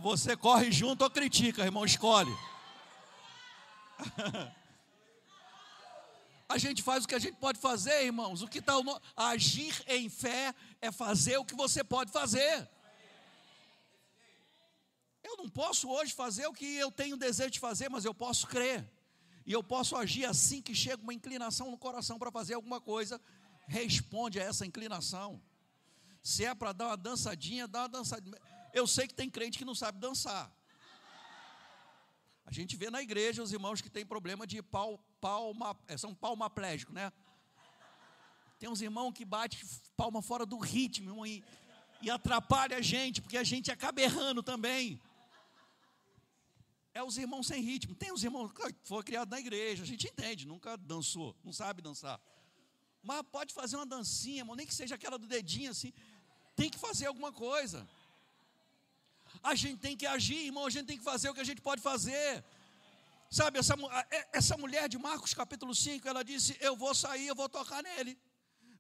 Ou você corre junto ou critica, irmão, escolhe. A gente faz o que a gente pode fazer, irmãos. O que está no... agir em fé é fazer o que você pode fazer. Eu não posso hoje fazer o que eu tenho desejo de fazer, mas eu posso crer. E eu posso agir assim que chega uma inclinação no coração para fazer alguma coisa, responde a essa inclinação. Se é para dar uma dançadinha, dá uma dançadinha. Eu sei que tem crente que não sabe dançar. A gente vê na igreja os irmãos que têm problema de pau, palma, é, são palmaplégicos, né? Tem uns irmãos que bate palma fora do ritmo e, e atrapalha a gente, porque a gente acaba errando também. É os irmãos sem ritmo. Tem os irmãos que foram criados na igreja, a gente entende, nunca dançou, não sabe dançar. Mas pode fazer uma dancinha, irmão, nem que seja aquela do dedinho assim. Tem que fazer alguma coisa. A gente tem que agir, irmão, a gente tem que fazer o que a gente pode fazer. Sabe, essa, essa mulher de Marcos capítulo 5, ela disse: Eu vou sair, eu vou tocar nele.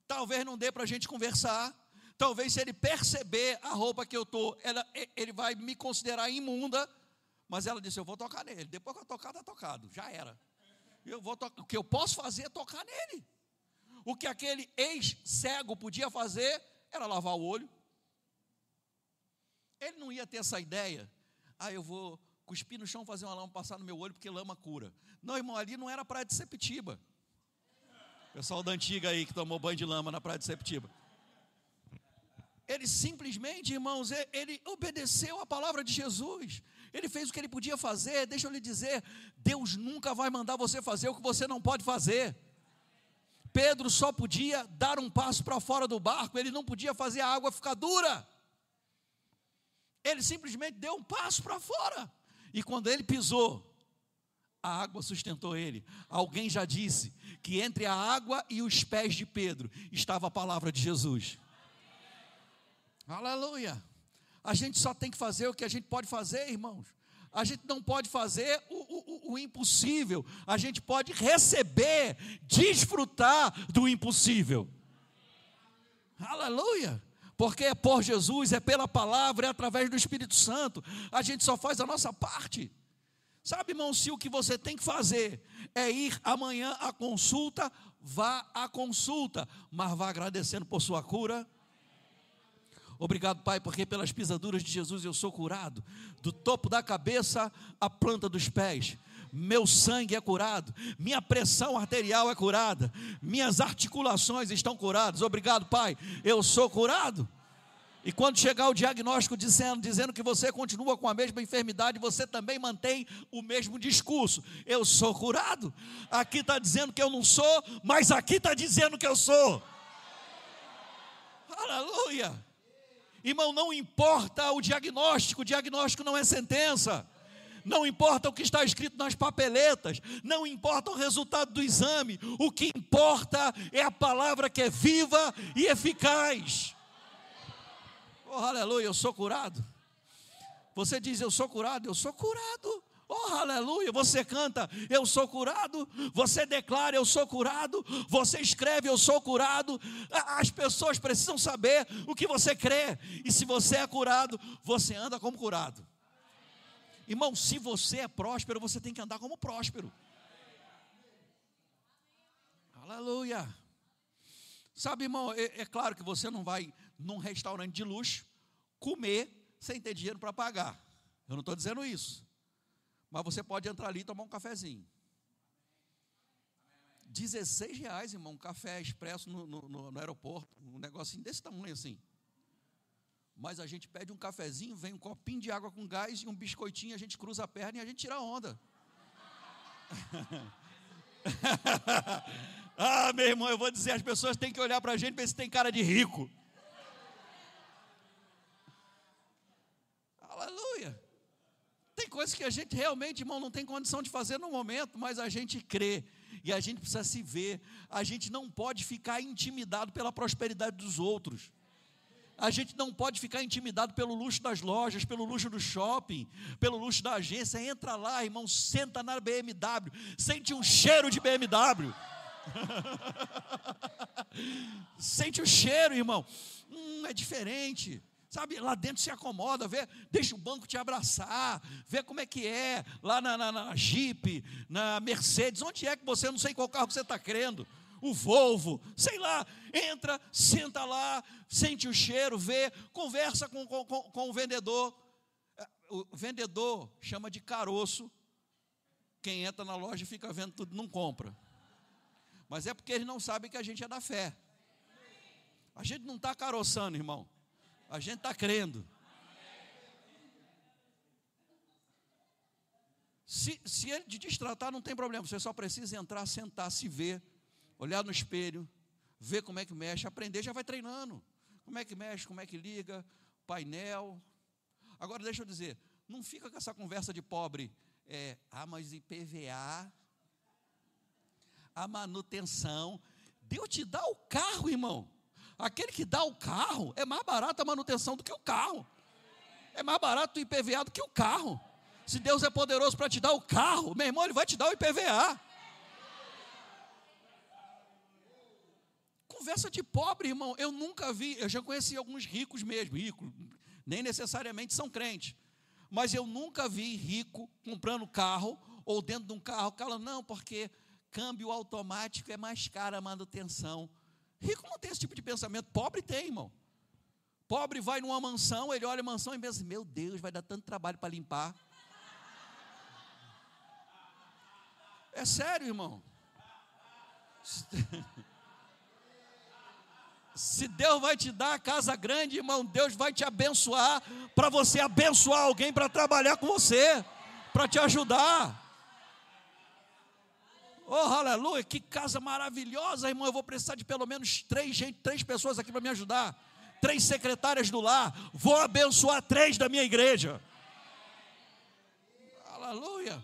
Talvez não dê para a gente conversar. Talvez se ele perceber a roupa que eu estou, ele vai me considerar imunda. Mas ela disse: Eu vou tocar nele. Depois que eu tocar, está tocado. Já era. Eu vou o que eu posso fazer é tocar nele. O que aquele ex-cego podia fazer era lavar o olho, ele não ia ter essa ideia. Ah, eu vou cuspir no chão, fazer uma lama, passar no meu olho, porque lama cura. Não, irmão, ali não era praia de Sepetiba. Pessoal da antiga aí que tomou banho de lama na praia de Sepetiba. Ele simplesmente, irmãos, ele obedeceu a palavra de Jesus. Ele fez o que ele podia fazer. Deixa eu lhe dizer: Deus nunca vai mandar você fazer o que você não pode fazer. Pedro só podia dar um passo para fora do barco, ele não podia fazer a água ficar dura. Ele simplesmente deu um passo para fora. E quando ele pisou, a água sustentou ele. Alguém já disse que entre a água e os pés de Pedro estava a palavra de Jesus. Aleluia. A gente só tem que fazer o que a gente pode fazer, irmãos. A gente não pode fazer o, o, o, impossível. A gente pode receber, desfrutar do impossível. Aleluia porque é por Jesus, é pela palavra, é através do Espírito Santo. A gente só faz a nossa parte. Sabe, irmão, se o que você tem que fazer é ir amanhã à consulta, vá à consulta, mas vá agradecendo por sua cura. Obrigado, Pai, porque pelas pisaduras de Jesus eu sou curado, do topo da cabeça à planta dos pés. Meu sangue é curado, minha pressão arterial é curada, minhas articulações estão curadas. Obrigado, Pai, eu sou curado. E quando chegar o diagnóstico dizendo, dizendo que você continua com a mesma enfermidade, você também mantém o mesmo discurso. Eu sou curado. Aqui está dizendo que eu não sou, mas aqui está dizendo que eu sou. Aleluia. Irmão, não importa o diagnóstico, o diagnóstico não é sentença. Não importa o que está escrito nas papeletas, não importa o resultado do exame, o que importa é a palavra que é viva e eficaz. Oh, aleluia, eu sou curado. Você diz, eu sou curado, eu sou curado. Oh, aleluia, você canta, eu sou curado. Você declara, eu sou curado. Você escreve, eu sou curado. As pessoas precisam saber o que você crê. E se você é curado, você anda como curado. Irmão, se você é próspero, você tem que andar como próspero. Aleluia. Sabe, irmão, é, é claro que você não vai num restaurante de luxo comer sem ter dinheiro para pagar. Eu não estou dizendo isso. Mas você pode entrar ali e tomar um cafezinho. 16 reais, irmão, um café expresso no, no, no, aeroporto. Um negocinho desse tamanho assim. Mas a gente pede um cafezinho, vem um copinho de água com gás e um biscoitinho, a gente cruza a perna e a gente tira a onda. ah, meu irmão, eu vou dizer, as pessoas têm que olhar para a gente ver se tem cara de rico. Aleluia. Tem coisas que a gente realmente, irmão, não tem condição de fazer no momento, mas a gente crê e a gente precisa se ver. A gente não pode ficar intimidado pela prosperidade dos outros. A gente não pode ficar intimidado pelo luxo das lojas, pelo luxo do shopping, pelo luxo da agência. Entra lá, irmão, senta na BMW, sente um cheiro de BMW. sente o cheiro, irmão. Hum, é diferente. Sabe, lá dentro se acomoda, vê, deixa o banco te abraçar, vê como é que é, lá na, na, na Jeep, na Mercedes, onde é que você, não sei qual carro que você está crendo, o Volvo, sei lá, entra, senta lá, sente o cheiro, vê, conversa com, com, com o vendedor. É, o vendedor chama de caroço, quem entra na loja e fica vendo tudo, não compra. Mas é porque eles não sabem que a gente é da fé. A gente não está caroçando, irmão. A gente está crendo. Se, se ele te destratar, não tem problema. Você só precisa entrar, sentar, se ver, olhar no espelho, ver como é que mexe, aprender, já vai treinando. Como é que mexe, como é que liga, painel. Agora deixa eu dizer, não fica com essa conversa de pobre. É, ah, mas IPVA, a manutenção. Deus te dá o carro, irmão. Aquele que dá o carro é mais barato a manutenção do que o carro. É mais barato o IPVA do que o carro. Se Deus é poderoso para te dar o carro, meu irmão, Ele vai te dar o IPVA. Conversa de pobre, irmão. Eu nunca vi, eu já conheci alguns ricos mesmo, ricos, nem necessariamente são crentes. Mas eu nunca vi rico comprando carro ou dentro de um carro, falando, não, porque câmbio automático é mais caro a manutenção. Rico não tem esse tipo de pensamento, pobre tem, irmão. Pobre vai numa mansão, ele olha a mansão e pensa: assim, meu Deus, vai dar tanto trabalho para limpar. É sério, irmão. Se Deus vai te dar a casa grande, irmão, Deus vai te abençoar para você abençoar alguém para trabalhar com você, para te ajudar. Oh, aleluia, que casa maravilhosa, irmão. Eu vou precisar de pelo menos três, gente, três pessoas aqui para me ajudar. Três secretárias do lar. Vou abençoar três da minha igreja. Aleluia.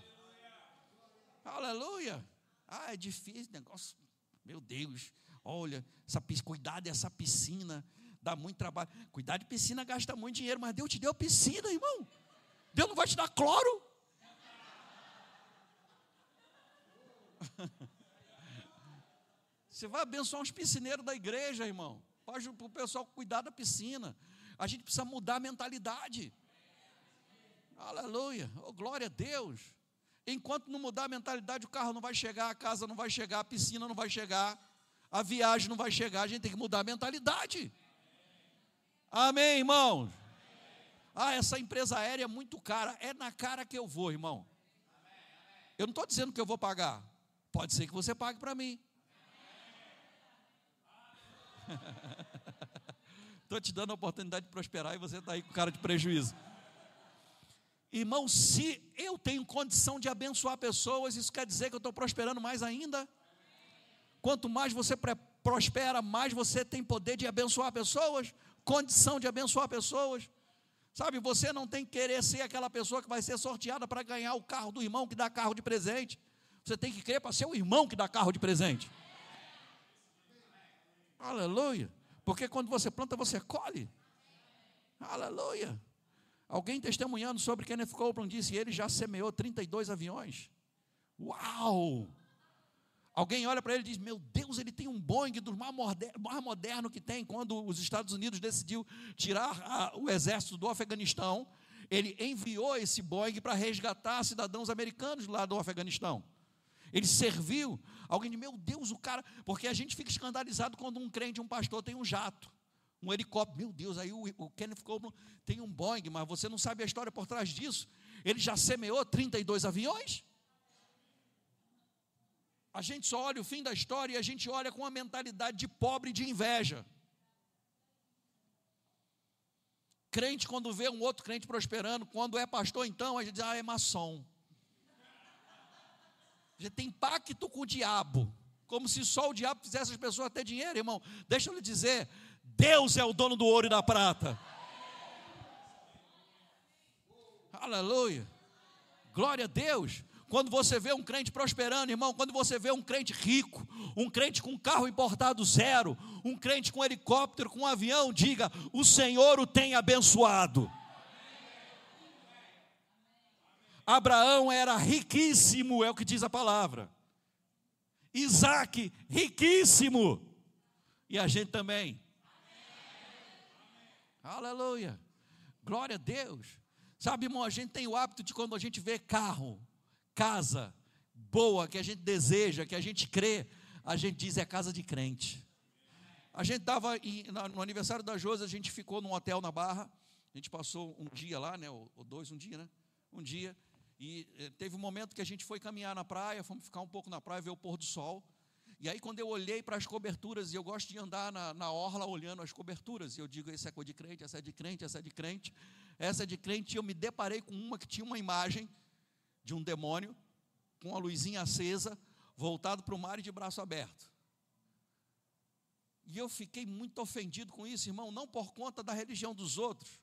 Aleluia. Ah, é difícil negócio. Meu Deus. Olha, essa, cuidado dessa piscina. Dá muito trabalho. Cuidar de piscina gasta muito dinheiro, mas Deus te deu piscina, irmão. Deus não vai te dar cloro. Você vai abençoar uns piscineiros da igreja, irmão. Para o pessoal cuidar da piscina. A gente precisa mudar a mentalidade. Aleluia. Oh, glória a Deus. Enquanto não mudar a mentalidade, o carro não vai chegar, a casa não vai chegar, a piscina não vai chegar, a viagem não vai chegar. A gente tem que mudar a mentalidade. Amém, irmãos? Ah, essa empresa aérea é muito cara. É na cara que eu vou, irmão. Eu não estou dizendo que eu vou pagar. Pode ser que você pague para mim. Estou te dando a oportunidade de prosperar e você está aí com cara de prejuízo. Irmão, se eu tenho condição de abençoar pessoas, isso quer dizer que eu estou prosperando mais ainda? Quanto mais você prospera, mais você tem poder de abençoar pessoas, condição de abençoar pessoas. Sabe, você não tem que querer ser aquela pessoa que vai ser sorteada para ganhar o carro do irmão que dá carro de presente. Você tem que crer para ser o irmão que dá carro de presente. Aleluia. Porque quando você planta, você colhe. Aleluia. Alguém testemunhando sobre Kenneth Copeland disse: ele já semeou 32 aviões. Uau! Alguém olha para ele e diz: Meu Deus, ele tem um Boeing do mais moderno que tem. Quando os Estados Unidos decidiu tirar a, o exército do Afeganistão, ele enviou esse Boeing para resgatar cidadãos americanos lá do Afeganistão. Ele serviu. Alguém diz, meu Deus, o cara. Porque a gente fica escandalizado quando um crente, um pastor, tem um jato, um helicóptero. Meu Deus, aí o, o Kenneth Copeland tem um Boeing, mas você não sabe a história por trás disso. Ele já semeou 32 aviões. A gente só olha o fim da história e a gente olha com uma mentalidade de pobre e de inveja. crente, quando vê um outro crente prosperando, quando é pastor, então, a gente diz, ah, é maçom. A gente tem pacto com o diabo, como se só o diabo fizesse as pessoas ter dinheiro, irmão. Deixa eu lhe dizer, Deus é o dono do ouro e da prata. Aleluia. Glória a Deus. Quando você vê um crente prosperando, irmão, quando você vê um crente rico, um crente com carro importado zero, um crente com helicóptero, com um avião, diga: o Senhor o tem abençoado. Abraão era riquíssimo, é o que diz a palavra. Isaac, riquíssimo. E a gente também. Aleluia. Glória a Deus. Sabe, irmão, a gente tem o hábito de quando a gente vê carro, casa boa, que a gente deseja, que a gente crê, a gente diz é casa de crente. A gente estava no aniversário da Josi, a gente ficou num hotel na Barra, a gente passou um dia lá, né, ou dois, um dia, né, um dia, e eh, teve um momento que a gente foi caminhar na praia, fomos ficar um pouco na praia, ver o pôr do sol, e aí, quando eu olhei para as coberturas, e eu gosto de andar na, na orla olhando as coberturas, e eu digo: essa é de crente, essa é de crente, essa é de crente, essa é de crente. E eu me deparei com uma que tinha uma imagem de um demônio, com a luzinha acesa, voltado para o mar e de braço aberto. E eu fiquei muito ofendido com isso, irmão, não por conta da religião dos outros,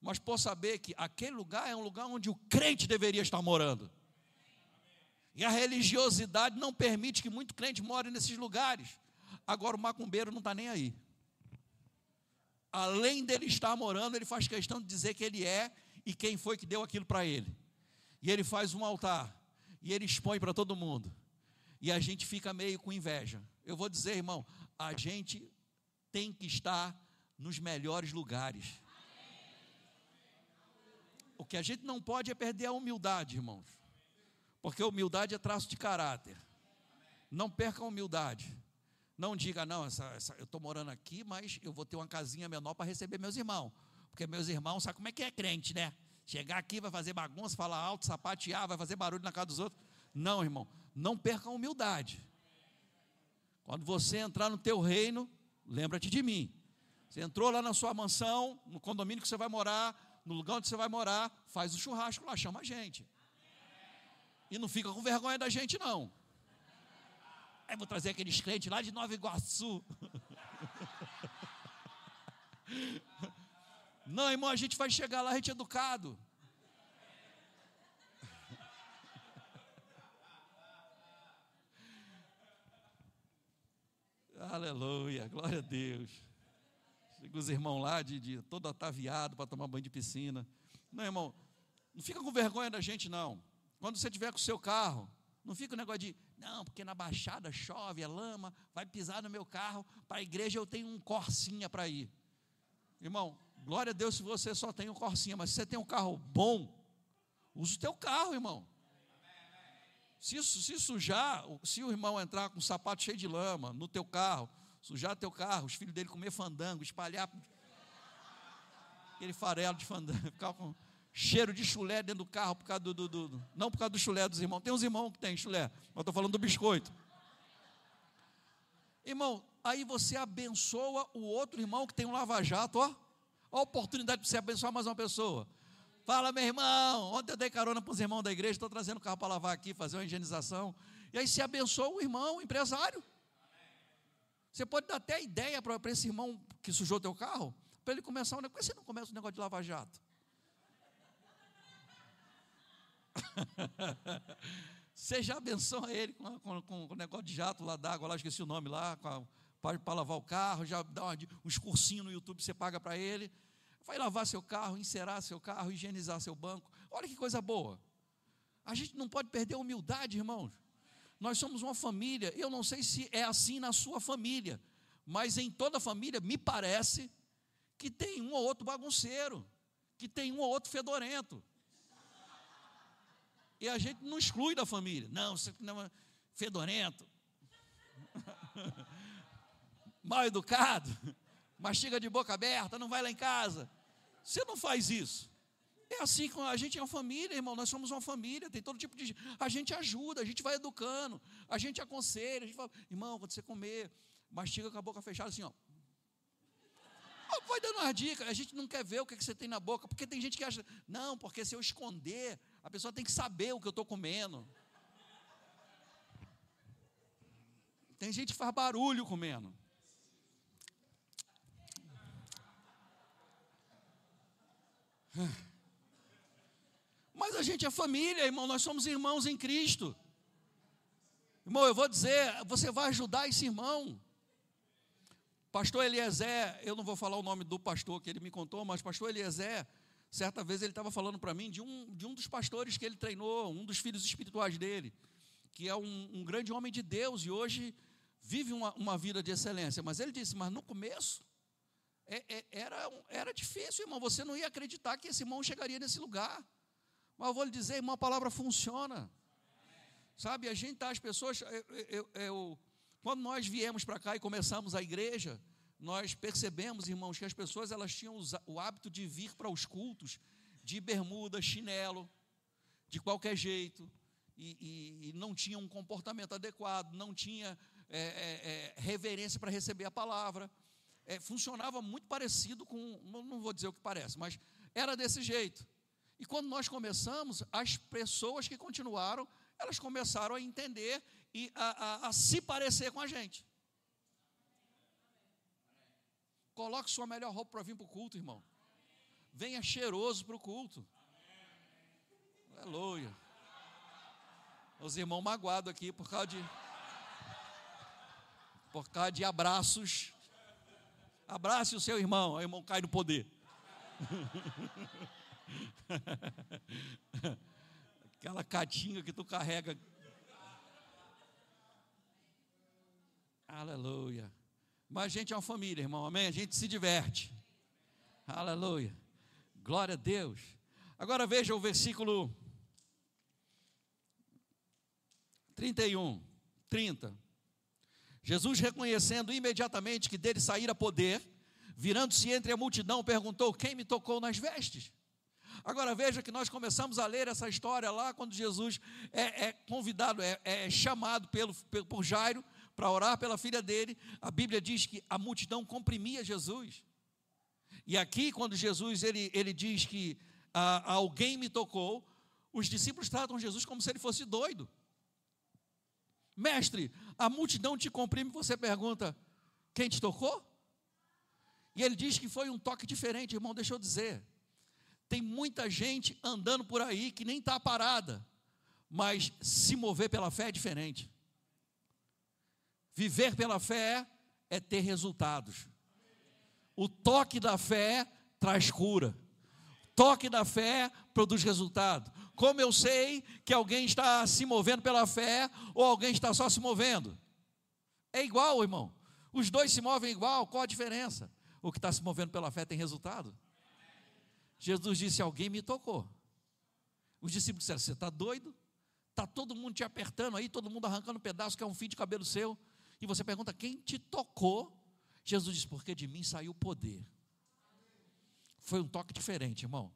mas por saber que aquele lugar é um lugar onde o crente deveria estar morando. E a religiosidade não permite que muito crente more nesses lugares. Agora o macumbeiro não está nem aí. Além dele estar morando, ele faz questão de dizer que ele é e quem foi que deu aquilo para ele. E ele faz um altar. E ele expõe para todo mundo. E a gente fica meio com inveja. Eu vou dizer, irmão, a gente tem que estar nos melhores lugares. O que a gente não pode é perder a humildade, irmãos. Porque humildade é traço de caráter. Não perca a humildade. Não diga, não, essa, essa, eu estou morando aqui, mas eu vou ter uma casinha menor para receber meus irmãos. Porque meus irmãos, sabe como é que é crente, né? Chegar aqui vai fazer bagunça, falar alto, sapatear, vai fazer barulho na casa dos outros. Não, irmão, não perca a humildade. Quando você entrar no teu reino, lembra-te de mim. Você entrou lá na sua mansão, no condomínio que você vai morar, no lugar onde você vai morar, faz o churrasco lá, chama a gente. E não fica com vergonha da gente, não. Aí vou trazer aqueles crentes lá de Nova Iguaçu. Não, irmão, a gente vai chegar lá, a gente é educado. Aleluia, glória a Deus. Chega os irmãos lá de, de todo ataviado para tomar banho de piscina. Não, irmão, não fica com vergonha da gente, não. Quando você tiver com o seu carro, não fica o negócio de, não, porque na baixada chove, é lama, vai pisar no meu carro, para a igreja eu tenho um corsinha para ir. Irmão, glória a Deus se você só tem um corsinha, mas se você tem um carro bom, use o teu carro, irmão. Se, se sujar, se o irmão entrar com um sapato cheio de lama no teu carro, sujar teu carro, os filhos dele comer fandango, espalhar aquele farelo de fandango, ficar com cheiro de chulé dentro do carro, por causa do, do, do, não por causa do chulé dos irmãos. Tem uns irmãos que tem chulé, mas estou falando do biscoito. Irmão, aí você abençoa o outro irmão que tem um lava-jato, ó. A oportunidade de você abençoar mais uma pessoa. Fala, meu irmão, ontem eu dei carona para os irmãos da igreja, estou trazendo o carro para lavar aqui, fazer uma higienização. E aí você abençoa o irmão, o empresário. Você pode dar até ideia para esse irmão que sujou teu carro, para ele começar um negócio. Por que você não começa um negócio de lava-jato? Você já abençoa ele com, com, com, o negócio de jato lá d'água, lá, esqueci o nome lá, para lavar o carro, já dá uma, uns cursinhos no YouTube, você paga para ele. Vai lavar seu carro, encerar seu carro, higienizar seu banco. Olha que coisa boa. A gente não pode perder a humildade, irmãos. Nós somos uma família. Eu não sei se é assim na sua família, mas em toda família me parece que tem um ou outro bagunceiro, que tem um ou outro fedorento. E a gente não exclui da família. Não, você não é fedorento, mal educado, mastiga de boca aberta, não vai lá em casa. Você não faz isso. É assim que a gente é uma família, irmão. Nós somos uma família, tem todo tipo de. A gente ajuda, a gente vai educando, a gente aconselha, a gente fala, irmão, quando você comer, mastiga com a boca fechada assim, ó. Vai dando uma dica, a gente não quer ver o que, que você tem na boca, porque tem gente que acha, não, porque se eu esconder, a pessoa tem que saber o que eu estou comendo. Tem gente que faz barulho comendo. Mas a gente é família, irmão, nós somos irmãos em Cristo. Irmão, eu vou dizer, você vai ajudar esse irmão. Pastor Eliezer, eu não vou falar o nome do pastor que ele me contou, mas pastor Eliezer, certa vez ele estava falando para mim de um, de um dos pastores que ele treinou, um dos filhos espirituais dele, que é um, um grande homem de Deus e hoje vive uma, uma, vida de excelência. Mas ele disse, mas no começo é, é, era, era difícil, irmão, você não ia acreditar que esse irmão chegaria nesse lugar. Mas eu vou lhe dizer, irmão, a palavra funciona. Sabe, a gente tá, as pessoas, eu, eu, eu quando nós viemos para cá e começamos a igreja, nós percebemos, irmãos, que as pessoas elas tinham o hábito de vir para os cultos de bermuda, chinelo, de qualquer jeito, e, e, e não tinha um comportamento adequado, não tinha é, é, é, reverência para receber a palavra. É, funcionava muito parecido com, não vou dizer o que parece, mas era desse jeito. E quando nós começamos, as pessoas que continuaram elas começaram a entender e a, a, a se parecer com a gente. Coloque sua melhor roupa para vir para o culto, irmão. Venha cheiroso para o culto. Aleluia. Os irmãos magoados aqui por causa de. Por causa de abraços. Abrace o seu irmão, o irmão cai no poder. aquela catinga que tu carrega. Aleluia. Mas a gente é uma família, irmão, amém? A gente se diverte. Aleluia. Glória a Deus. Agora veja o versículo 31, 30. Jesus, reconhecendo imediatamente que dele saíra poder, virando-se entre a multidão, perguntou: Quem me tocou nas vestes? Agora veja que nós começamos a ler essa história lá quando Jesus é, é convidado, é, é, chamado pelo, por Jairo para orar pela filha dele. A Bíblia diz que a multidão comprimia Jesus. E aqui, quando Jesus ele, ele diz que ah, alguém me tocou, os discípulos tratam Jesus como se ele fosse doido. Mestre, a multidão te comprime, você pergunta: quem te tocou? E ele diz que foi um toque diferente, irmão, deixa eu dizer. Tem muita gente andando por aí que nem está parada, mas se mover pela fé é diferente. Viver pela fé é ter resultados. O toque da fé traz cura. Toque da fé produz resultado. Como eu sei que alguém está se movendo pela fé ou alguém está só se movendo? É igual, irmão. Os dois se movem igual, qual a diferença? O que está se movendo pela fé tem resultado? Jesus disse: Alguém me tocou. Os discípulos disseram: Você está doido? Está todo mundo te apertando aí, todo mundo arrancando um pedaço que é um fio de cabelo seu. E você pergunta: Quem te tocou? Jesus disse: Porque de mim saiu o poder. Foi um toque diferente, irmão.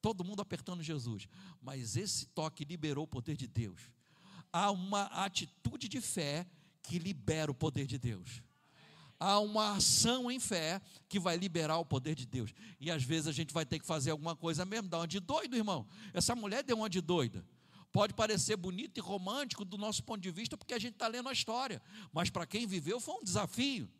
Todo mundo apertando Jesus. Mas esse toque liberou o poder de Deus. Há uma atitude de fé que libera o poder de Deus há uma ação em fé que vai liberar o poder de Deus. E às vezes a gente vai ter que fazer alguma coisa mesmo, dar uma de doido, irmão. Essa mulher deu uma de doida. Pode parecer bonito e romântico do nosso ponto de vista, porque a gente está lendo a história. Mas para quem viveu foi um desafio.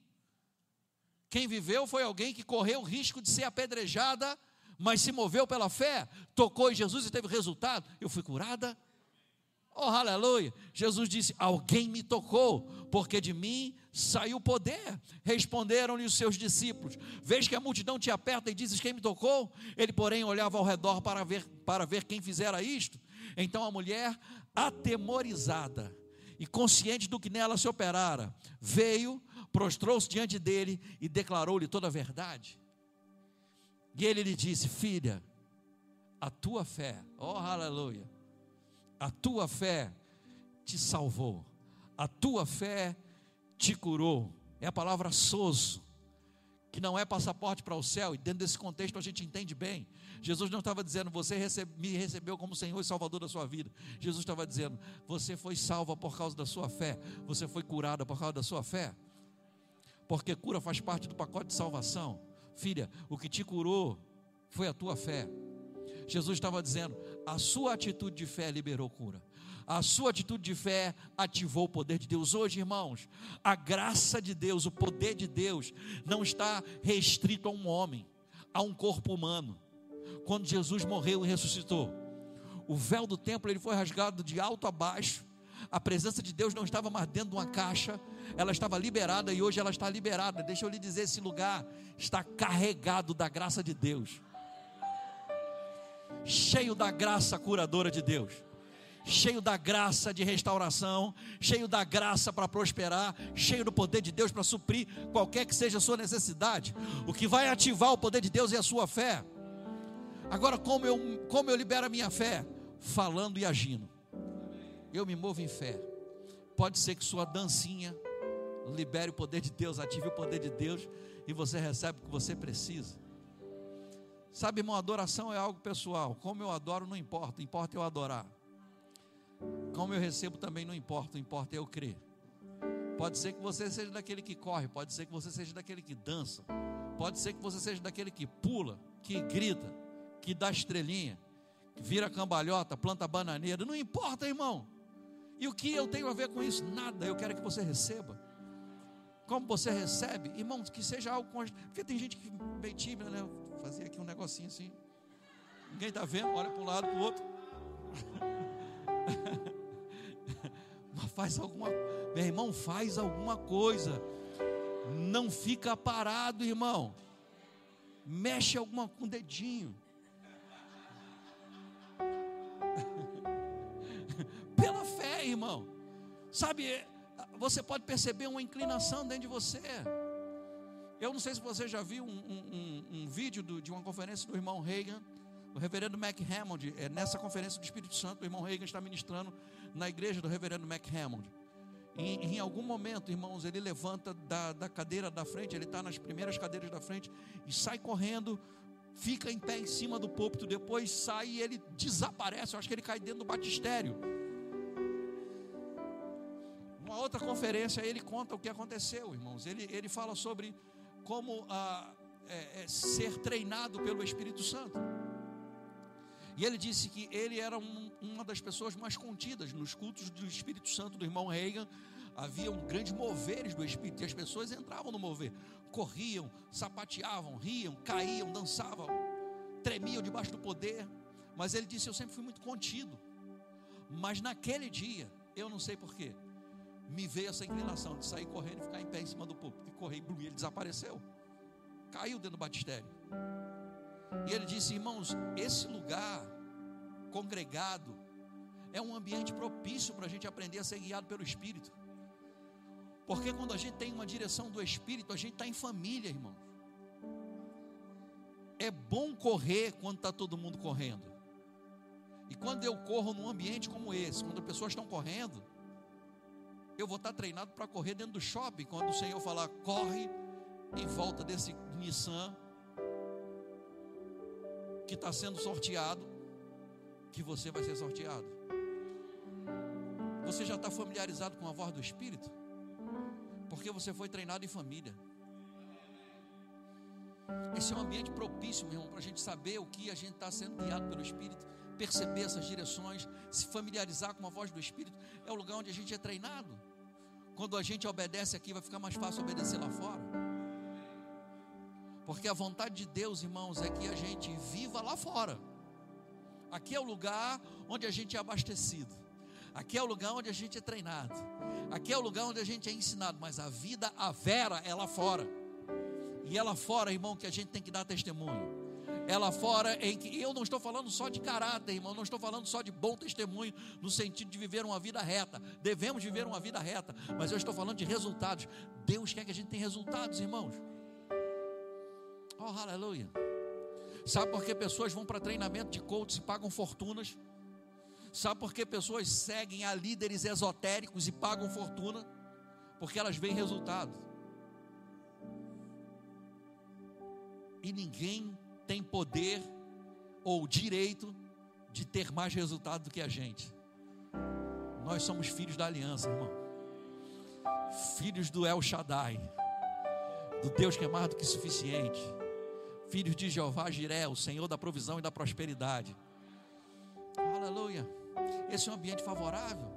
Quem viveu foi alguém que correu o risco de ser apedrejada, mas se moveu pela fé, tocou em Jesus e teve resultado. Eu fui curada, Oh, aleluia! Jesus disse: Alguém me tocou, porque de mim saiu poder. Responderam-lhe os seus discípulos: Vês que a multidão te aperta e dizes: Quem me tocou? Ele, porém, olhava ao redor para ver, para ver quem fizera isto. Então a mulher, atemorizada e consciente do que nela se operara, veio, prostrou-se diante dele e declarou-lhe toda a verdade. E ele lhe disse: Filha, a tua fé, oh aleluia a tua fé te salvou, a tua fé te curou. É a palavra soso, que não é passaporte para o céu, e dentro desse contexto a gente entende bem. Jesus não estava dizendo, você recebe, me recebeu como Senhor e Salvador da sua vida. Jesus estava dizendo, você foi salva por causa da sua fé, você foi curada por causa da sua fé. Porque cura faz parte do pacote de salvação, Filha, o que te curou foi a tua fé. Jesus estava dizendo: a sua atitude de fé liberou cura. A sua atitude de fé ativou o poder de Deus. Hoje, irmãos, a graça de Deus, o poder de Deus, não está restrito a um homem, a um corpo humano. Quando Jesus morreu e ressuscitou, o véu do templo ele foi rasgado de alto a baixo. A presença de Deus não estava mais dentro de uma caixa, ela estava liberada e hoje ela está liberada. Deixa eu lhe dizer: esse lugar está carregado da graça de Deus, cheio da graça curadora de Deus cheio da graça de restauração, cheio da graça para prosperar, cheio do poder de Deus para suprir qualquer que seja a sua necessidade. O que vai ativar o poder de Deus é a sua fé. Agora, como eu, como eu libero a minha fé? Falando e agindo. Eu me movo em fé. Pode ser que sua dancinha libere o poder de Deus, ative o poder de Deus e você recebe o que você precisa. Sabe, irmão, adoração é algo pessoal. Como eu adoro, não importa, importa eu adorar. Como eu recebo também não importa, importa é eu crer. Pode ser que você seja daquele que corre, pode ser que você seja daquele que dança, pode ser que você seja daquele que pula, que grita, que dá estrelinha, que vira cambalhota, planta bananeira, não importa, irmão. E o que eu tenho a ver com isso? Nada, eu quero que você receba. Como você recebe, irmão, que seja algo. Porque tem gente que bem tímida, né? Fazia aqui um negocinho assim. Ninguém está vendo, olha para um lado, para o outro. Mas faz alguma, meu irmão, faz alguma coisa. Não fica parado, irmão. Mexe alguma com o dedinho. Irmão. Sabe, você pode perceber uma inclinação dentro de você. Eu não sei se você já viu um, um, um, vídeo do, de uma conferência do irmão Reagan o reverendo Mac Hammond, é nessa conferência do Espírito Santo, o irmão Reagan está ministrando na igreja do reverendo Mac Hammond. E, em algum momento, irmãos, ele levanta da, da cadeira da frente, ele está nas primeiras cadeiras da frente e sai correndo, fica em pé em cima do púlpito, depois sai e ele desaparece. Eu acho que ele cai dentro do batistério. Uma outra conferência, ele conta o que aconteceu, irmãos. Ele, ele fala sobre como ah, é, é, ser treinado pelo Espírito Santo. E ele disse que ele era um, uma das pessoas mais contidas nos cultos do Espírito Santo do irmão Reagan. Havia um grandes moveres do Espírito e as pessoas entravam no mover, corriam, sapateavam, riam, caíam, dançavam, tremiam debaixo do poder. Mas ele disse: Eu sempre fui muito contido. Mas naquele dia, eu não sei porquê, me veio essa inclinação de sair correndo e ficar em pé em cima do púlpito. E correr, e ele desapareceu. Caiu dentro do batistério. E ele disse: irmãos, esse lugar congregado é um ambiente propício para a gente aprender a ser guiado pelo Espírito. Porque quando a gente tem uma direção do Espírito, a gente está em família, irmão. É bom correr quando está todo mundo correndo. E quando eu corro num ambiente como esse, quando as pessoas estão correndo, eu vou estar treinado para correr dentro do shopping. Quando o Senhor falar, corre em volta desse Nissan que está sendo sorteado, que você vai ser sorteado. Você já está familiarizado com a voz do Espírito? Porque você foi treinado em família. Esse é um ambiente propício, meu irmão, para a gente saber o que a gente está sendo guiado pelo Espírito, perceber essas direções, se familiarizar com a voz do Espírito. É o lugar onde a gente é treinado. Quando a gente obedece aqui, vai ficar mais fácil obedecer lá fora. Porque a vontade de Deus, irmãos, é que a gente viva lá fora. Aqui é o lugar onde a gente é abastecido. Aqui é o lugar onde a gente é treinado. Aqui é o lugar onde a gente é ensinado. Mas a vida, a vera, é lá fora. E é lá fora, irmão, que a gente tem que dar testemunho. É lá fora em que eu não estou falando só de caráter, irmão, não estou falando só de bom testemunho no sentido de viver uma vida reta. Devemos viver uma vida reta, mas eu estou falando de resultados. Deus quer que a gente tenha resultados, irmãos. Oh, aleluia. Sabe por que pessoas vão para treinamento de coach e pagam fortunas? Sabe por que pessoas seguem a líderes esotéricos e pagam fortuna? Porque elas veem resultado. E ninguém tem poder ou direito de ter mais resultado do que a gente. Nós somos filhos da aliança, irmão. Filhos do El Shaddai. Do Deus que é mais do que suficiente Filhos de Jeová Jiré, o Senhor da provisão e da prosperidade. Aleluia. Esse é um ambiente favorável.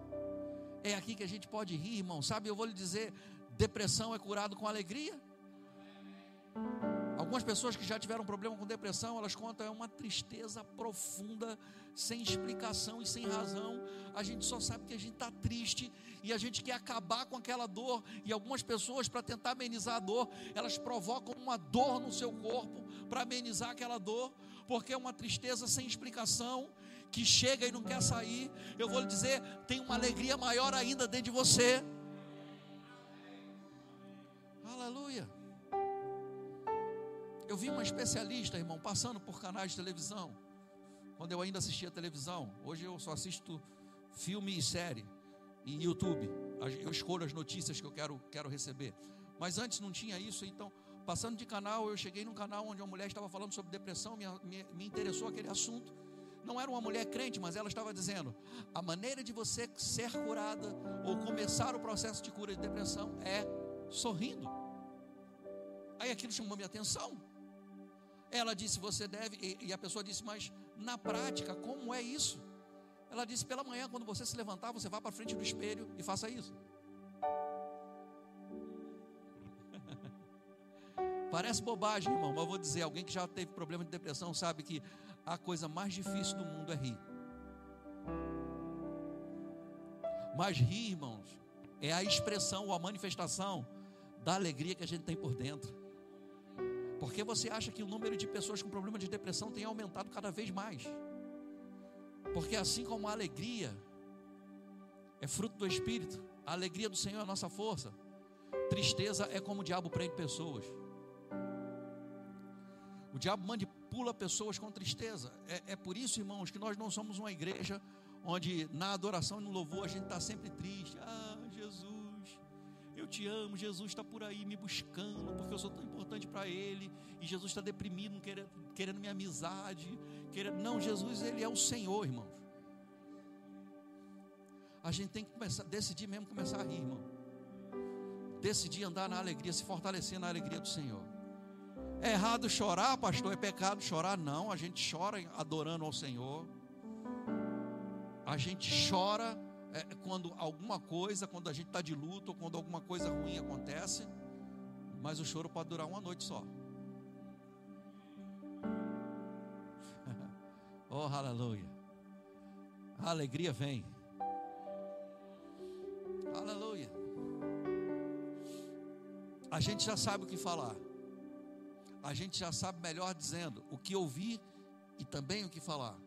É aqui que a gente pode rir, irmão. Sabe, eu vou lhe dizer: depressão é curado com alegria. Algumas pessoas que já tiveram problema com depressão, elas contam é uma tristeza profunda, sem explicação e sem razão. A gente só sabe que a gente está triste e a gente quer acabar com aquela dor. E algumas pessoas, para tentar amenizar a dor, elas provocam uma dor no seu corpo para amenizar aquela dor, porque é uma tristeza sem explicação que chega e não quer sair. Eu vou lhe dizer, tem uma alegria maior ainda dentro de você. Aleluia. Eu vi uma especialista, irmão, passando por canais de televisão. Quando eu ainda assistia televisão, hoje eu só assisto filme e série em YouTube. Eu escolho as notícias que eu quero, quero receber. Mas antes não tinha isso, então, passando de canal, eu cheguei num canal onde uma mulher estava falando sobre depressão, me, me, me interessou aquele assunto. Não era uma mulher crente, mas ela estava dizendo: a maneira de você ser curada ou começar o processo de cura de depressão é sorrindo. Aí aquilo chamou minha atenção. Ela disse: Você deve, e, a pessoa disse: Mas na prática, como é isso? Ela disse: Pela manhã, quando você se levantar, você vá para frente do espelho e faça isso. Parece bobagem, irmão, mas vou dizer: alguém que já teve problema de depressão sabe que a coisa mais difícil do mundo é rir. Mas rir, irmãos, é a expressão ou a manifestação da alegria que a gente tem por dentro. Porque você acha que o número de pessoas com problema de depressão tem aumentado cada vez mais? Porque assim como a alegria é fruto do Espírito, a alegria do Senhor é a nossa força. Tristeza é como o diabo prende pessoas. O diabo manipula pessoas com tristeza. É, é por isso, irmãos, que nós não somos uma igreja onde na adoração e no louvor a gente está sempre triste. Ah, Jesus eu te amo, Jesus está por aí me buscando, porque eu sou tão importante para Ele, e Jesus está deprimido, querendo, querendo minha amizade, querendo... não, Jesus, Ele é o Senhor, irmãos. A gente tem que começar, decidir mesmo começar a rir, irmão. Decidir andar na alegria, se fortalecer na alegria do Senhor. É errado chorar, pastor? É pecado chorar? Não, a gente chora adorando ao Senhor. A gente chora é, quando alguma coisa, quando a gente está de luto, ou quando alguma coisa ruim acontece, mas o choro pode durar uma noite só. oh, aleluia. A alegria vem. Aleluia. A gente já sabe o que falar. A gente já sabe melhor dizendo o que ouvir e também o que falar.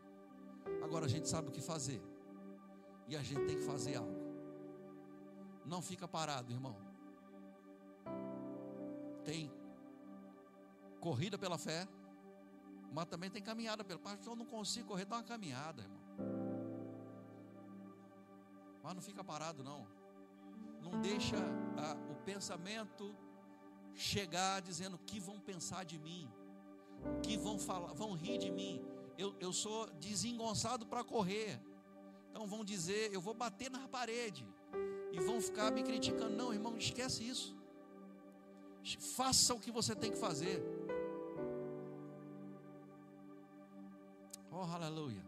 Agora a gente sabe o que fazer. E a gente tem que fazer algo. Não fica parado, irmão. Tem corrida pela fé, mas também tem caminhada pela. Pastor, eu não consigo correr, dá uma caminhada, irmão. Mas não fica parado, não. Não deixa o pensamento chegar dizendo que vão pensar de mim, que vão falar, vão rir de mim. Eu, eu sou desengonçado para correr. Então vão dizer, eu vou bater na parede. E vão ficar me criticando. Não, irmão, esquece isso. Faça o que você tem que fazer. Oh, aleluia.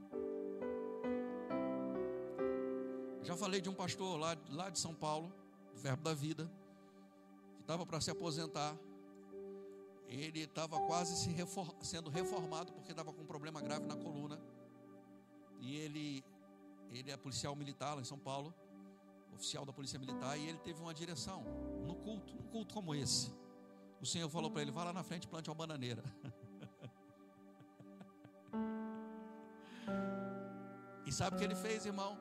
Já falei de um pastor lá, lá de São Paulo, do Verbo da Vida, que estava para se aposentar. Ele estava quase se refor sendo reformado porque estava com um problema grave na coluna. E ele ele é policial militar lá em São Paulo, oficial da Polícia Militar, e ele teve uma direção no culto, um culto como esse. O Senhor falou para ele: vá lá na frente e plante uma bananeira. e sabe o que ele fez, irmão?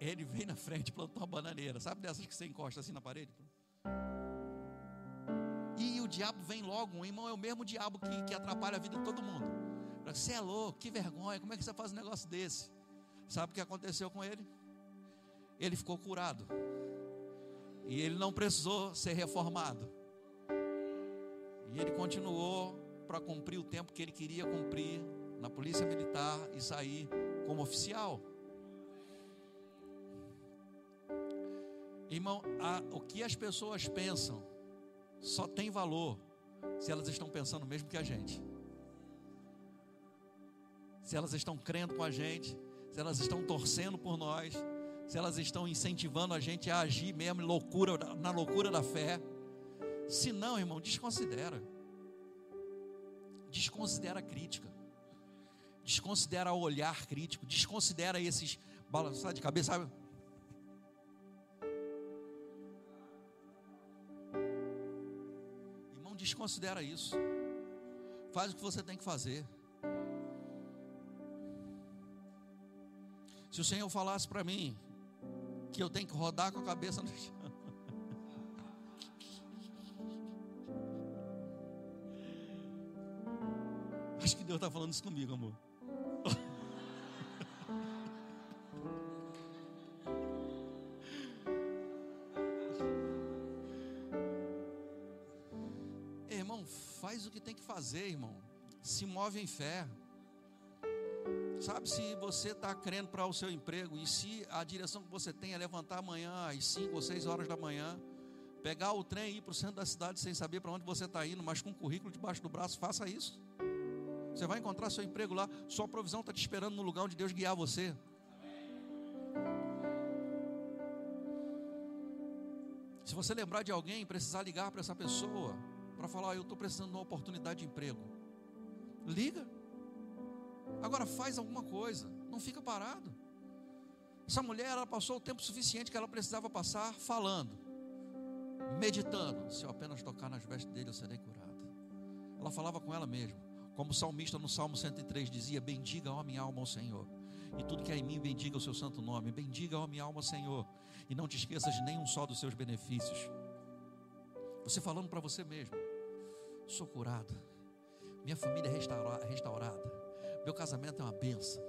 Ele veio na frente e plantou uma bananeira. Sabe dessas que você encosta assim na parede? E o diabo vem logo. O irmão é o mesmo diabo que, que atrapalha a vida de todo mundo. Você é louco, que vergonha. Como é que você faz um negócio desse? Sabe o que aconteceu com ele? Ele ficou curado. E ele não precisou ser reformado. E ele continuou para cumprir o tempo que ele queria cumprir na polícia militar e sair como oficial. Irmão, a, o que as pessoas pensam só tem valor se elas estão pensando mesmo que a gente. Se elas estão crendo com a gente, se elas estão torcendo por nós, se elas estão incentivando a gente a agir mesmo loucura, na loucura da fé. Se não, irmão, desconsidera. Desconsidera a crítica. Desconsidera o olhar crítico. Desconsidera esses balançar de cabeça, sabe? Irmão, desconsidera isso. Faz o que você tem que fazer. Se o Senhor falasse para mim que eu tenho que rodar com a cabeça no chão. Acho que Deus está falando isso comigo, amor. irmão, faz o que tem que fazer, irmão. Se move em fé. Sabe, se você está crendo para o seu emprego e se a direção que você tem é levantar amanhã às 5 ou 6 horas da manhã, pegar o trem e ir para o centro da cidade sem saber para onde você está indo, mas com um currículo debaixo do braço, faça isso. Você vai encontrar seu emprego lá, sua provisão está te esperando no lugar onde Deus guiar você. Se você lembrar de alguém, precisar ligar para essa pessoa, para falar, eu estou precisando de uma oportunidade de emprego. Liga. Agora faz alguma coisa, não fica parado. Essa mulher, ela passou o tempo suficiente que ela precisava passar falando, meditando. Se eu apenas tocar nas vestes dele, eu serei curada. Ela falava com ela mesma, como o salmista no Salmo 103 dizia: Bendiga, ó minha alma, ao Senhor. E tudo que há em mim, bendiga o seu santo nome. Bendiga, ó minha alma, Senhor. E não te esqueças de nenhum só dos seus benefícios. Você falando para você mesmo: Sou curada. Minha família é restaurada meu casamento é uma benção.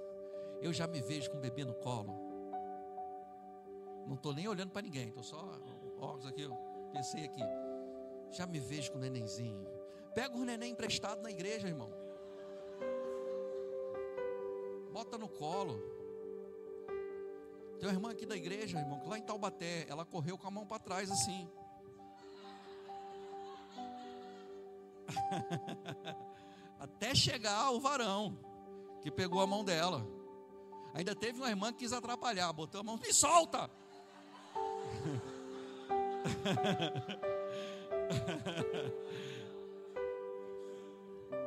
Eu já me vejo com um bebê no colo. Não estou nem olhando para ninguém, estou só óculos aqui, pensei aqui. Já me vejo com o nenenzinho. Pega o neném emprestado na igreja, irmão. Bota no colo. Tem uma irmã aqui da igreja, irmão, que lá em Taubaté, ela correu com a mão para trás assim. Até chegar o varão que pegou a mão dela. Ainda teve uma irmã que quis atrapalhar, botou a mão, me solta!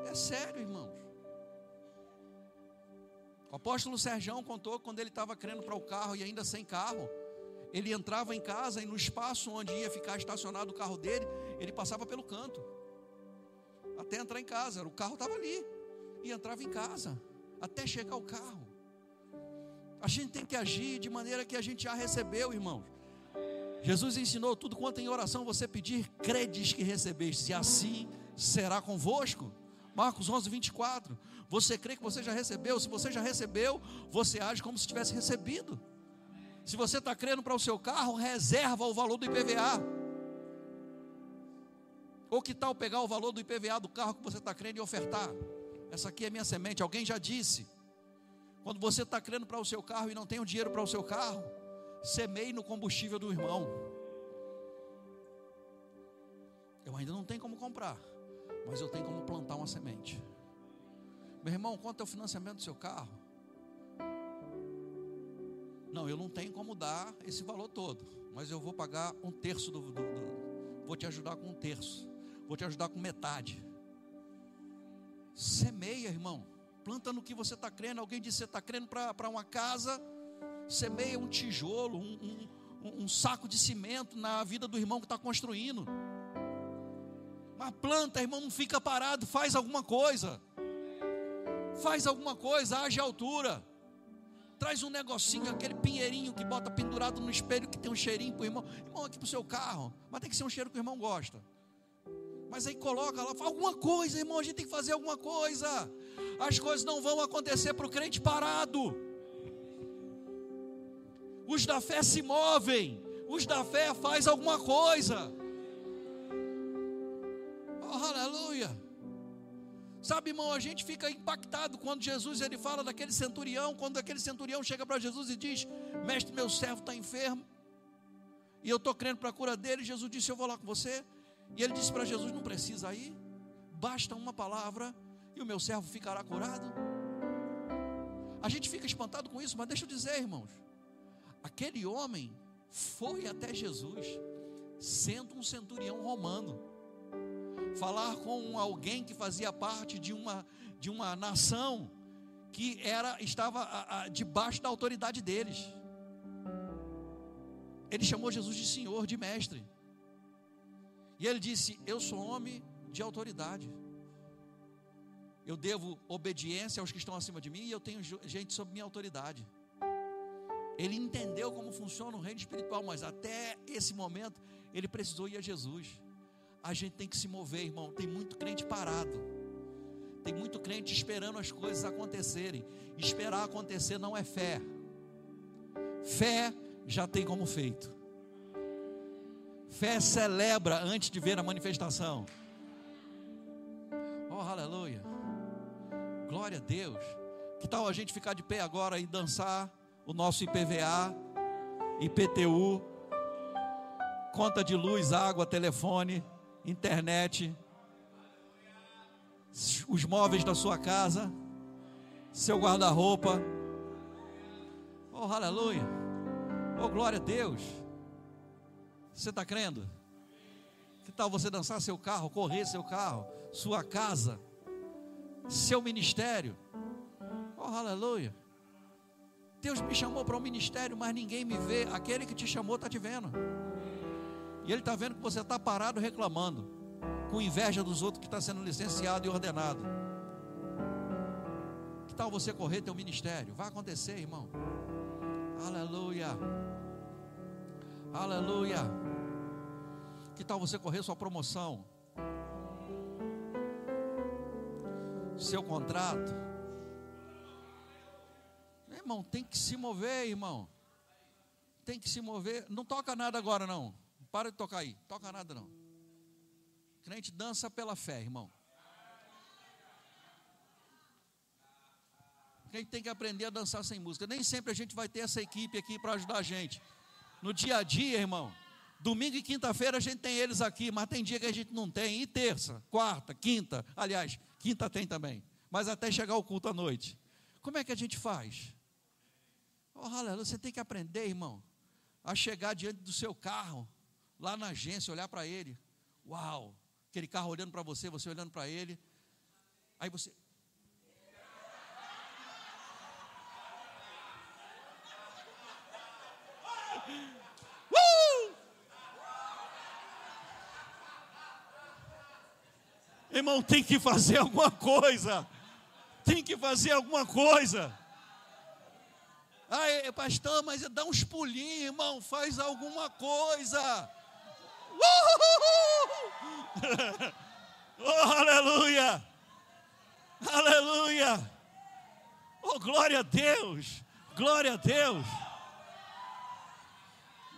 É sério, irmãos. O apóstolo Serjão contou quando ele estava crendo para o carro e ainda sem carro. Ele entrava em casa e no espaço onde ia ficar estacionado o carro dele, ele passava pelo canto. Até entrar em casa. O carro estava ali. E entrava em casa até chegar o carro. A gente tem que agir de maneira que a gente já recebeu, irmãos. Jesus ensinou tudo quanto em oração você pedir, credes que recebeste, e assim será convosco. Marcos 11, 24. Você crê que você já recebeu? Se você já recebeu, você age como se tivesse recebido. Se você está crendo para o seu carro, reserva o valor do IPVA. Ou que tal pegar o valor do IPVA do carro que você está crendo e ofertar? Essa aqui é minha semente. Alguém já disse. Quando você está crendo para o seu carro e não tem o dinheiro para o seu carro, semeie no combustível do irmão. Eu ainda não tenho como comprar, mas eu tenho como plantar uma semente. Meu irmão, quanto é o financiamento do seu carro? Não, eu não tenho como dar esse valor todo, mas eu vou pagar um terço do, do, do vou te ajudar com um terço, vou te ajudar com metade. Semeia, irmão. Planta no que você está crendo. Alguém disse: você está crendo para uma casa. Semeia um tijolo, um, um, um saco de cimento na vida do irmão que está construindo. Mas planta, irmão, não fica parado, faz alguma coisa. Faz alguma coisa, age à altura. Traz um negocinho, aquele pinheirinho que bota pendurado no espelho que tem um cheirinho para o irmão. Irmão, aqui para o seu carro. Mas tem que ser um cheiro que o irmão gosta. Mas aí coloca lá, fala alguma coisa, irmão, a gente tem que fazer alguma coisa. As coisas não vão acontecer para o crente parado. Os da fé se movem, os da fé faz alguma coisa. Oh, aleluia. Sabe, irmão, a gente fica impactado quando Jesus ele fala daquele centurião, quando aquele centurião chega para Jesus e diz: Mestre, meu servo está enfermo, e eu estou crendo para a cura dele. Jesus disse: Eu vou lá com você. E ele disse para Jesus: Não precisa ir. basta uma palavra e o meu servo ficará curado. A gente fica espantado com isso, mas deixa eu dizer, irmãos, aquele homem foi até Jesus, sendo um centurião romano, falar com alguém que fazia parte de uma, de uma nação que era estava a, a, debaixo da autoridade deles. Ele chamou Jesus de Senhor, de Mestre. E ele disse: Eu sou homem de autoridade. Eu devo obediência aos que estão acima de mim e eu tenho gente sob minha autoridade. Ele entendeu como funciona o reino espiritual, mas até esse momento ele precisou ir a Jesus. A gente tem que se mover, irmão. Tem muito crente parado. Tem muito crente esperando as coisas acontecerem. Esperar acontecer não é fé. Fé já tem como feito. Fé celebra antes de ver a manifestação. Oh, aleluia. Glória a Deus. Que tal a gente ficar de pé agora e dançar o nosso IPVA, IPTU, conta de luz, água, telefone, internet, os móveis da sua casa, seu guarda-roupa. Oh, aleluia. Oh, glória a Deus. Você está crendo? Que tal você dançar seu carro, correr seu carro, sua casa, seu ministério? Oh, aleluia. Deus me chamou para um ministério, mas ninguém me vê. Aquele que te chamou está te vendo. E Ele está vendo que você está parado reclamando, com inveja dos outros que está sendo licenciado e ordenado. Que tal você correr teu ministério? Vai acontecer, irmão. Aleluia. Aleluia. Que tal você correr sua promoção? Seu contrato? Irmão, tem que se mover, irmão. Tem que se mover. Não toca nada agora, não. Para de tocar aí. Toca nada, não. Crente dança pela fé, irmão. Crente tem que aprender a dançar sem música. Nem sempre a gente vai ter essa equipe aqui para ajudar a gente. No dia a dia, irmão. Domingo e quinta-feira a gente tem eles aqui, mas tem dia que a gente não tem. E terça, quarta, quinta. Aliás, quinta tem também. Mas até chegar o culto à noite. Como é que a gente faz? Oh, aleluia, você tem que aprender, irmão, a chegar diante do seu carro, lá na agência, olhar para ele. Uau! Aquele carro olhando para você, você olhando para ele. Aí você. Uh! Irmão, tem que fazer alguma coisa. Tem que fazer alguma coisa. Ai, pastor, mas dá uns pulinhos, irmão, faz alguma coisa. oh, aleluia! Aleluia! Oh, glória a Deus! Glória a Deus!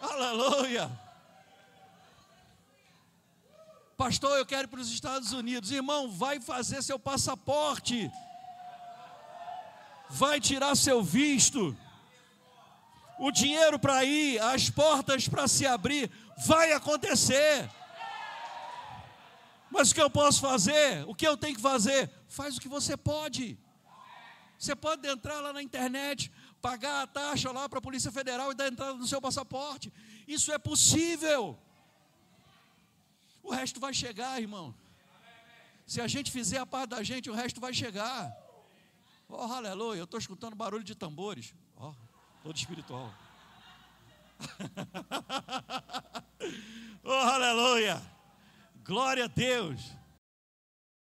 Aleluia! Pastor, eu quero ir para os Estados Unidos. Irmão, vai fazer seu passaporte. Vai tirar seu visto o dinheiro para ir, as portas para se abrir, vai acontecer. Mas o que eu posso fazer? O que eu tenho que fazer? Faz o que você pode. Você pode entrar lá na internet, pagar a taxa lá para a Polícia Federal e dar entrada no seu passaporte. Isso é possível. O resto vai chegar, irmão. Se a gente fizer a parte da gente, o resto vai chegar. Oh, aleluia, eu estou escutando barulho de tambores. Oh todo espiritual. oh, aleluia! Glória a Deus!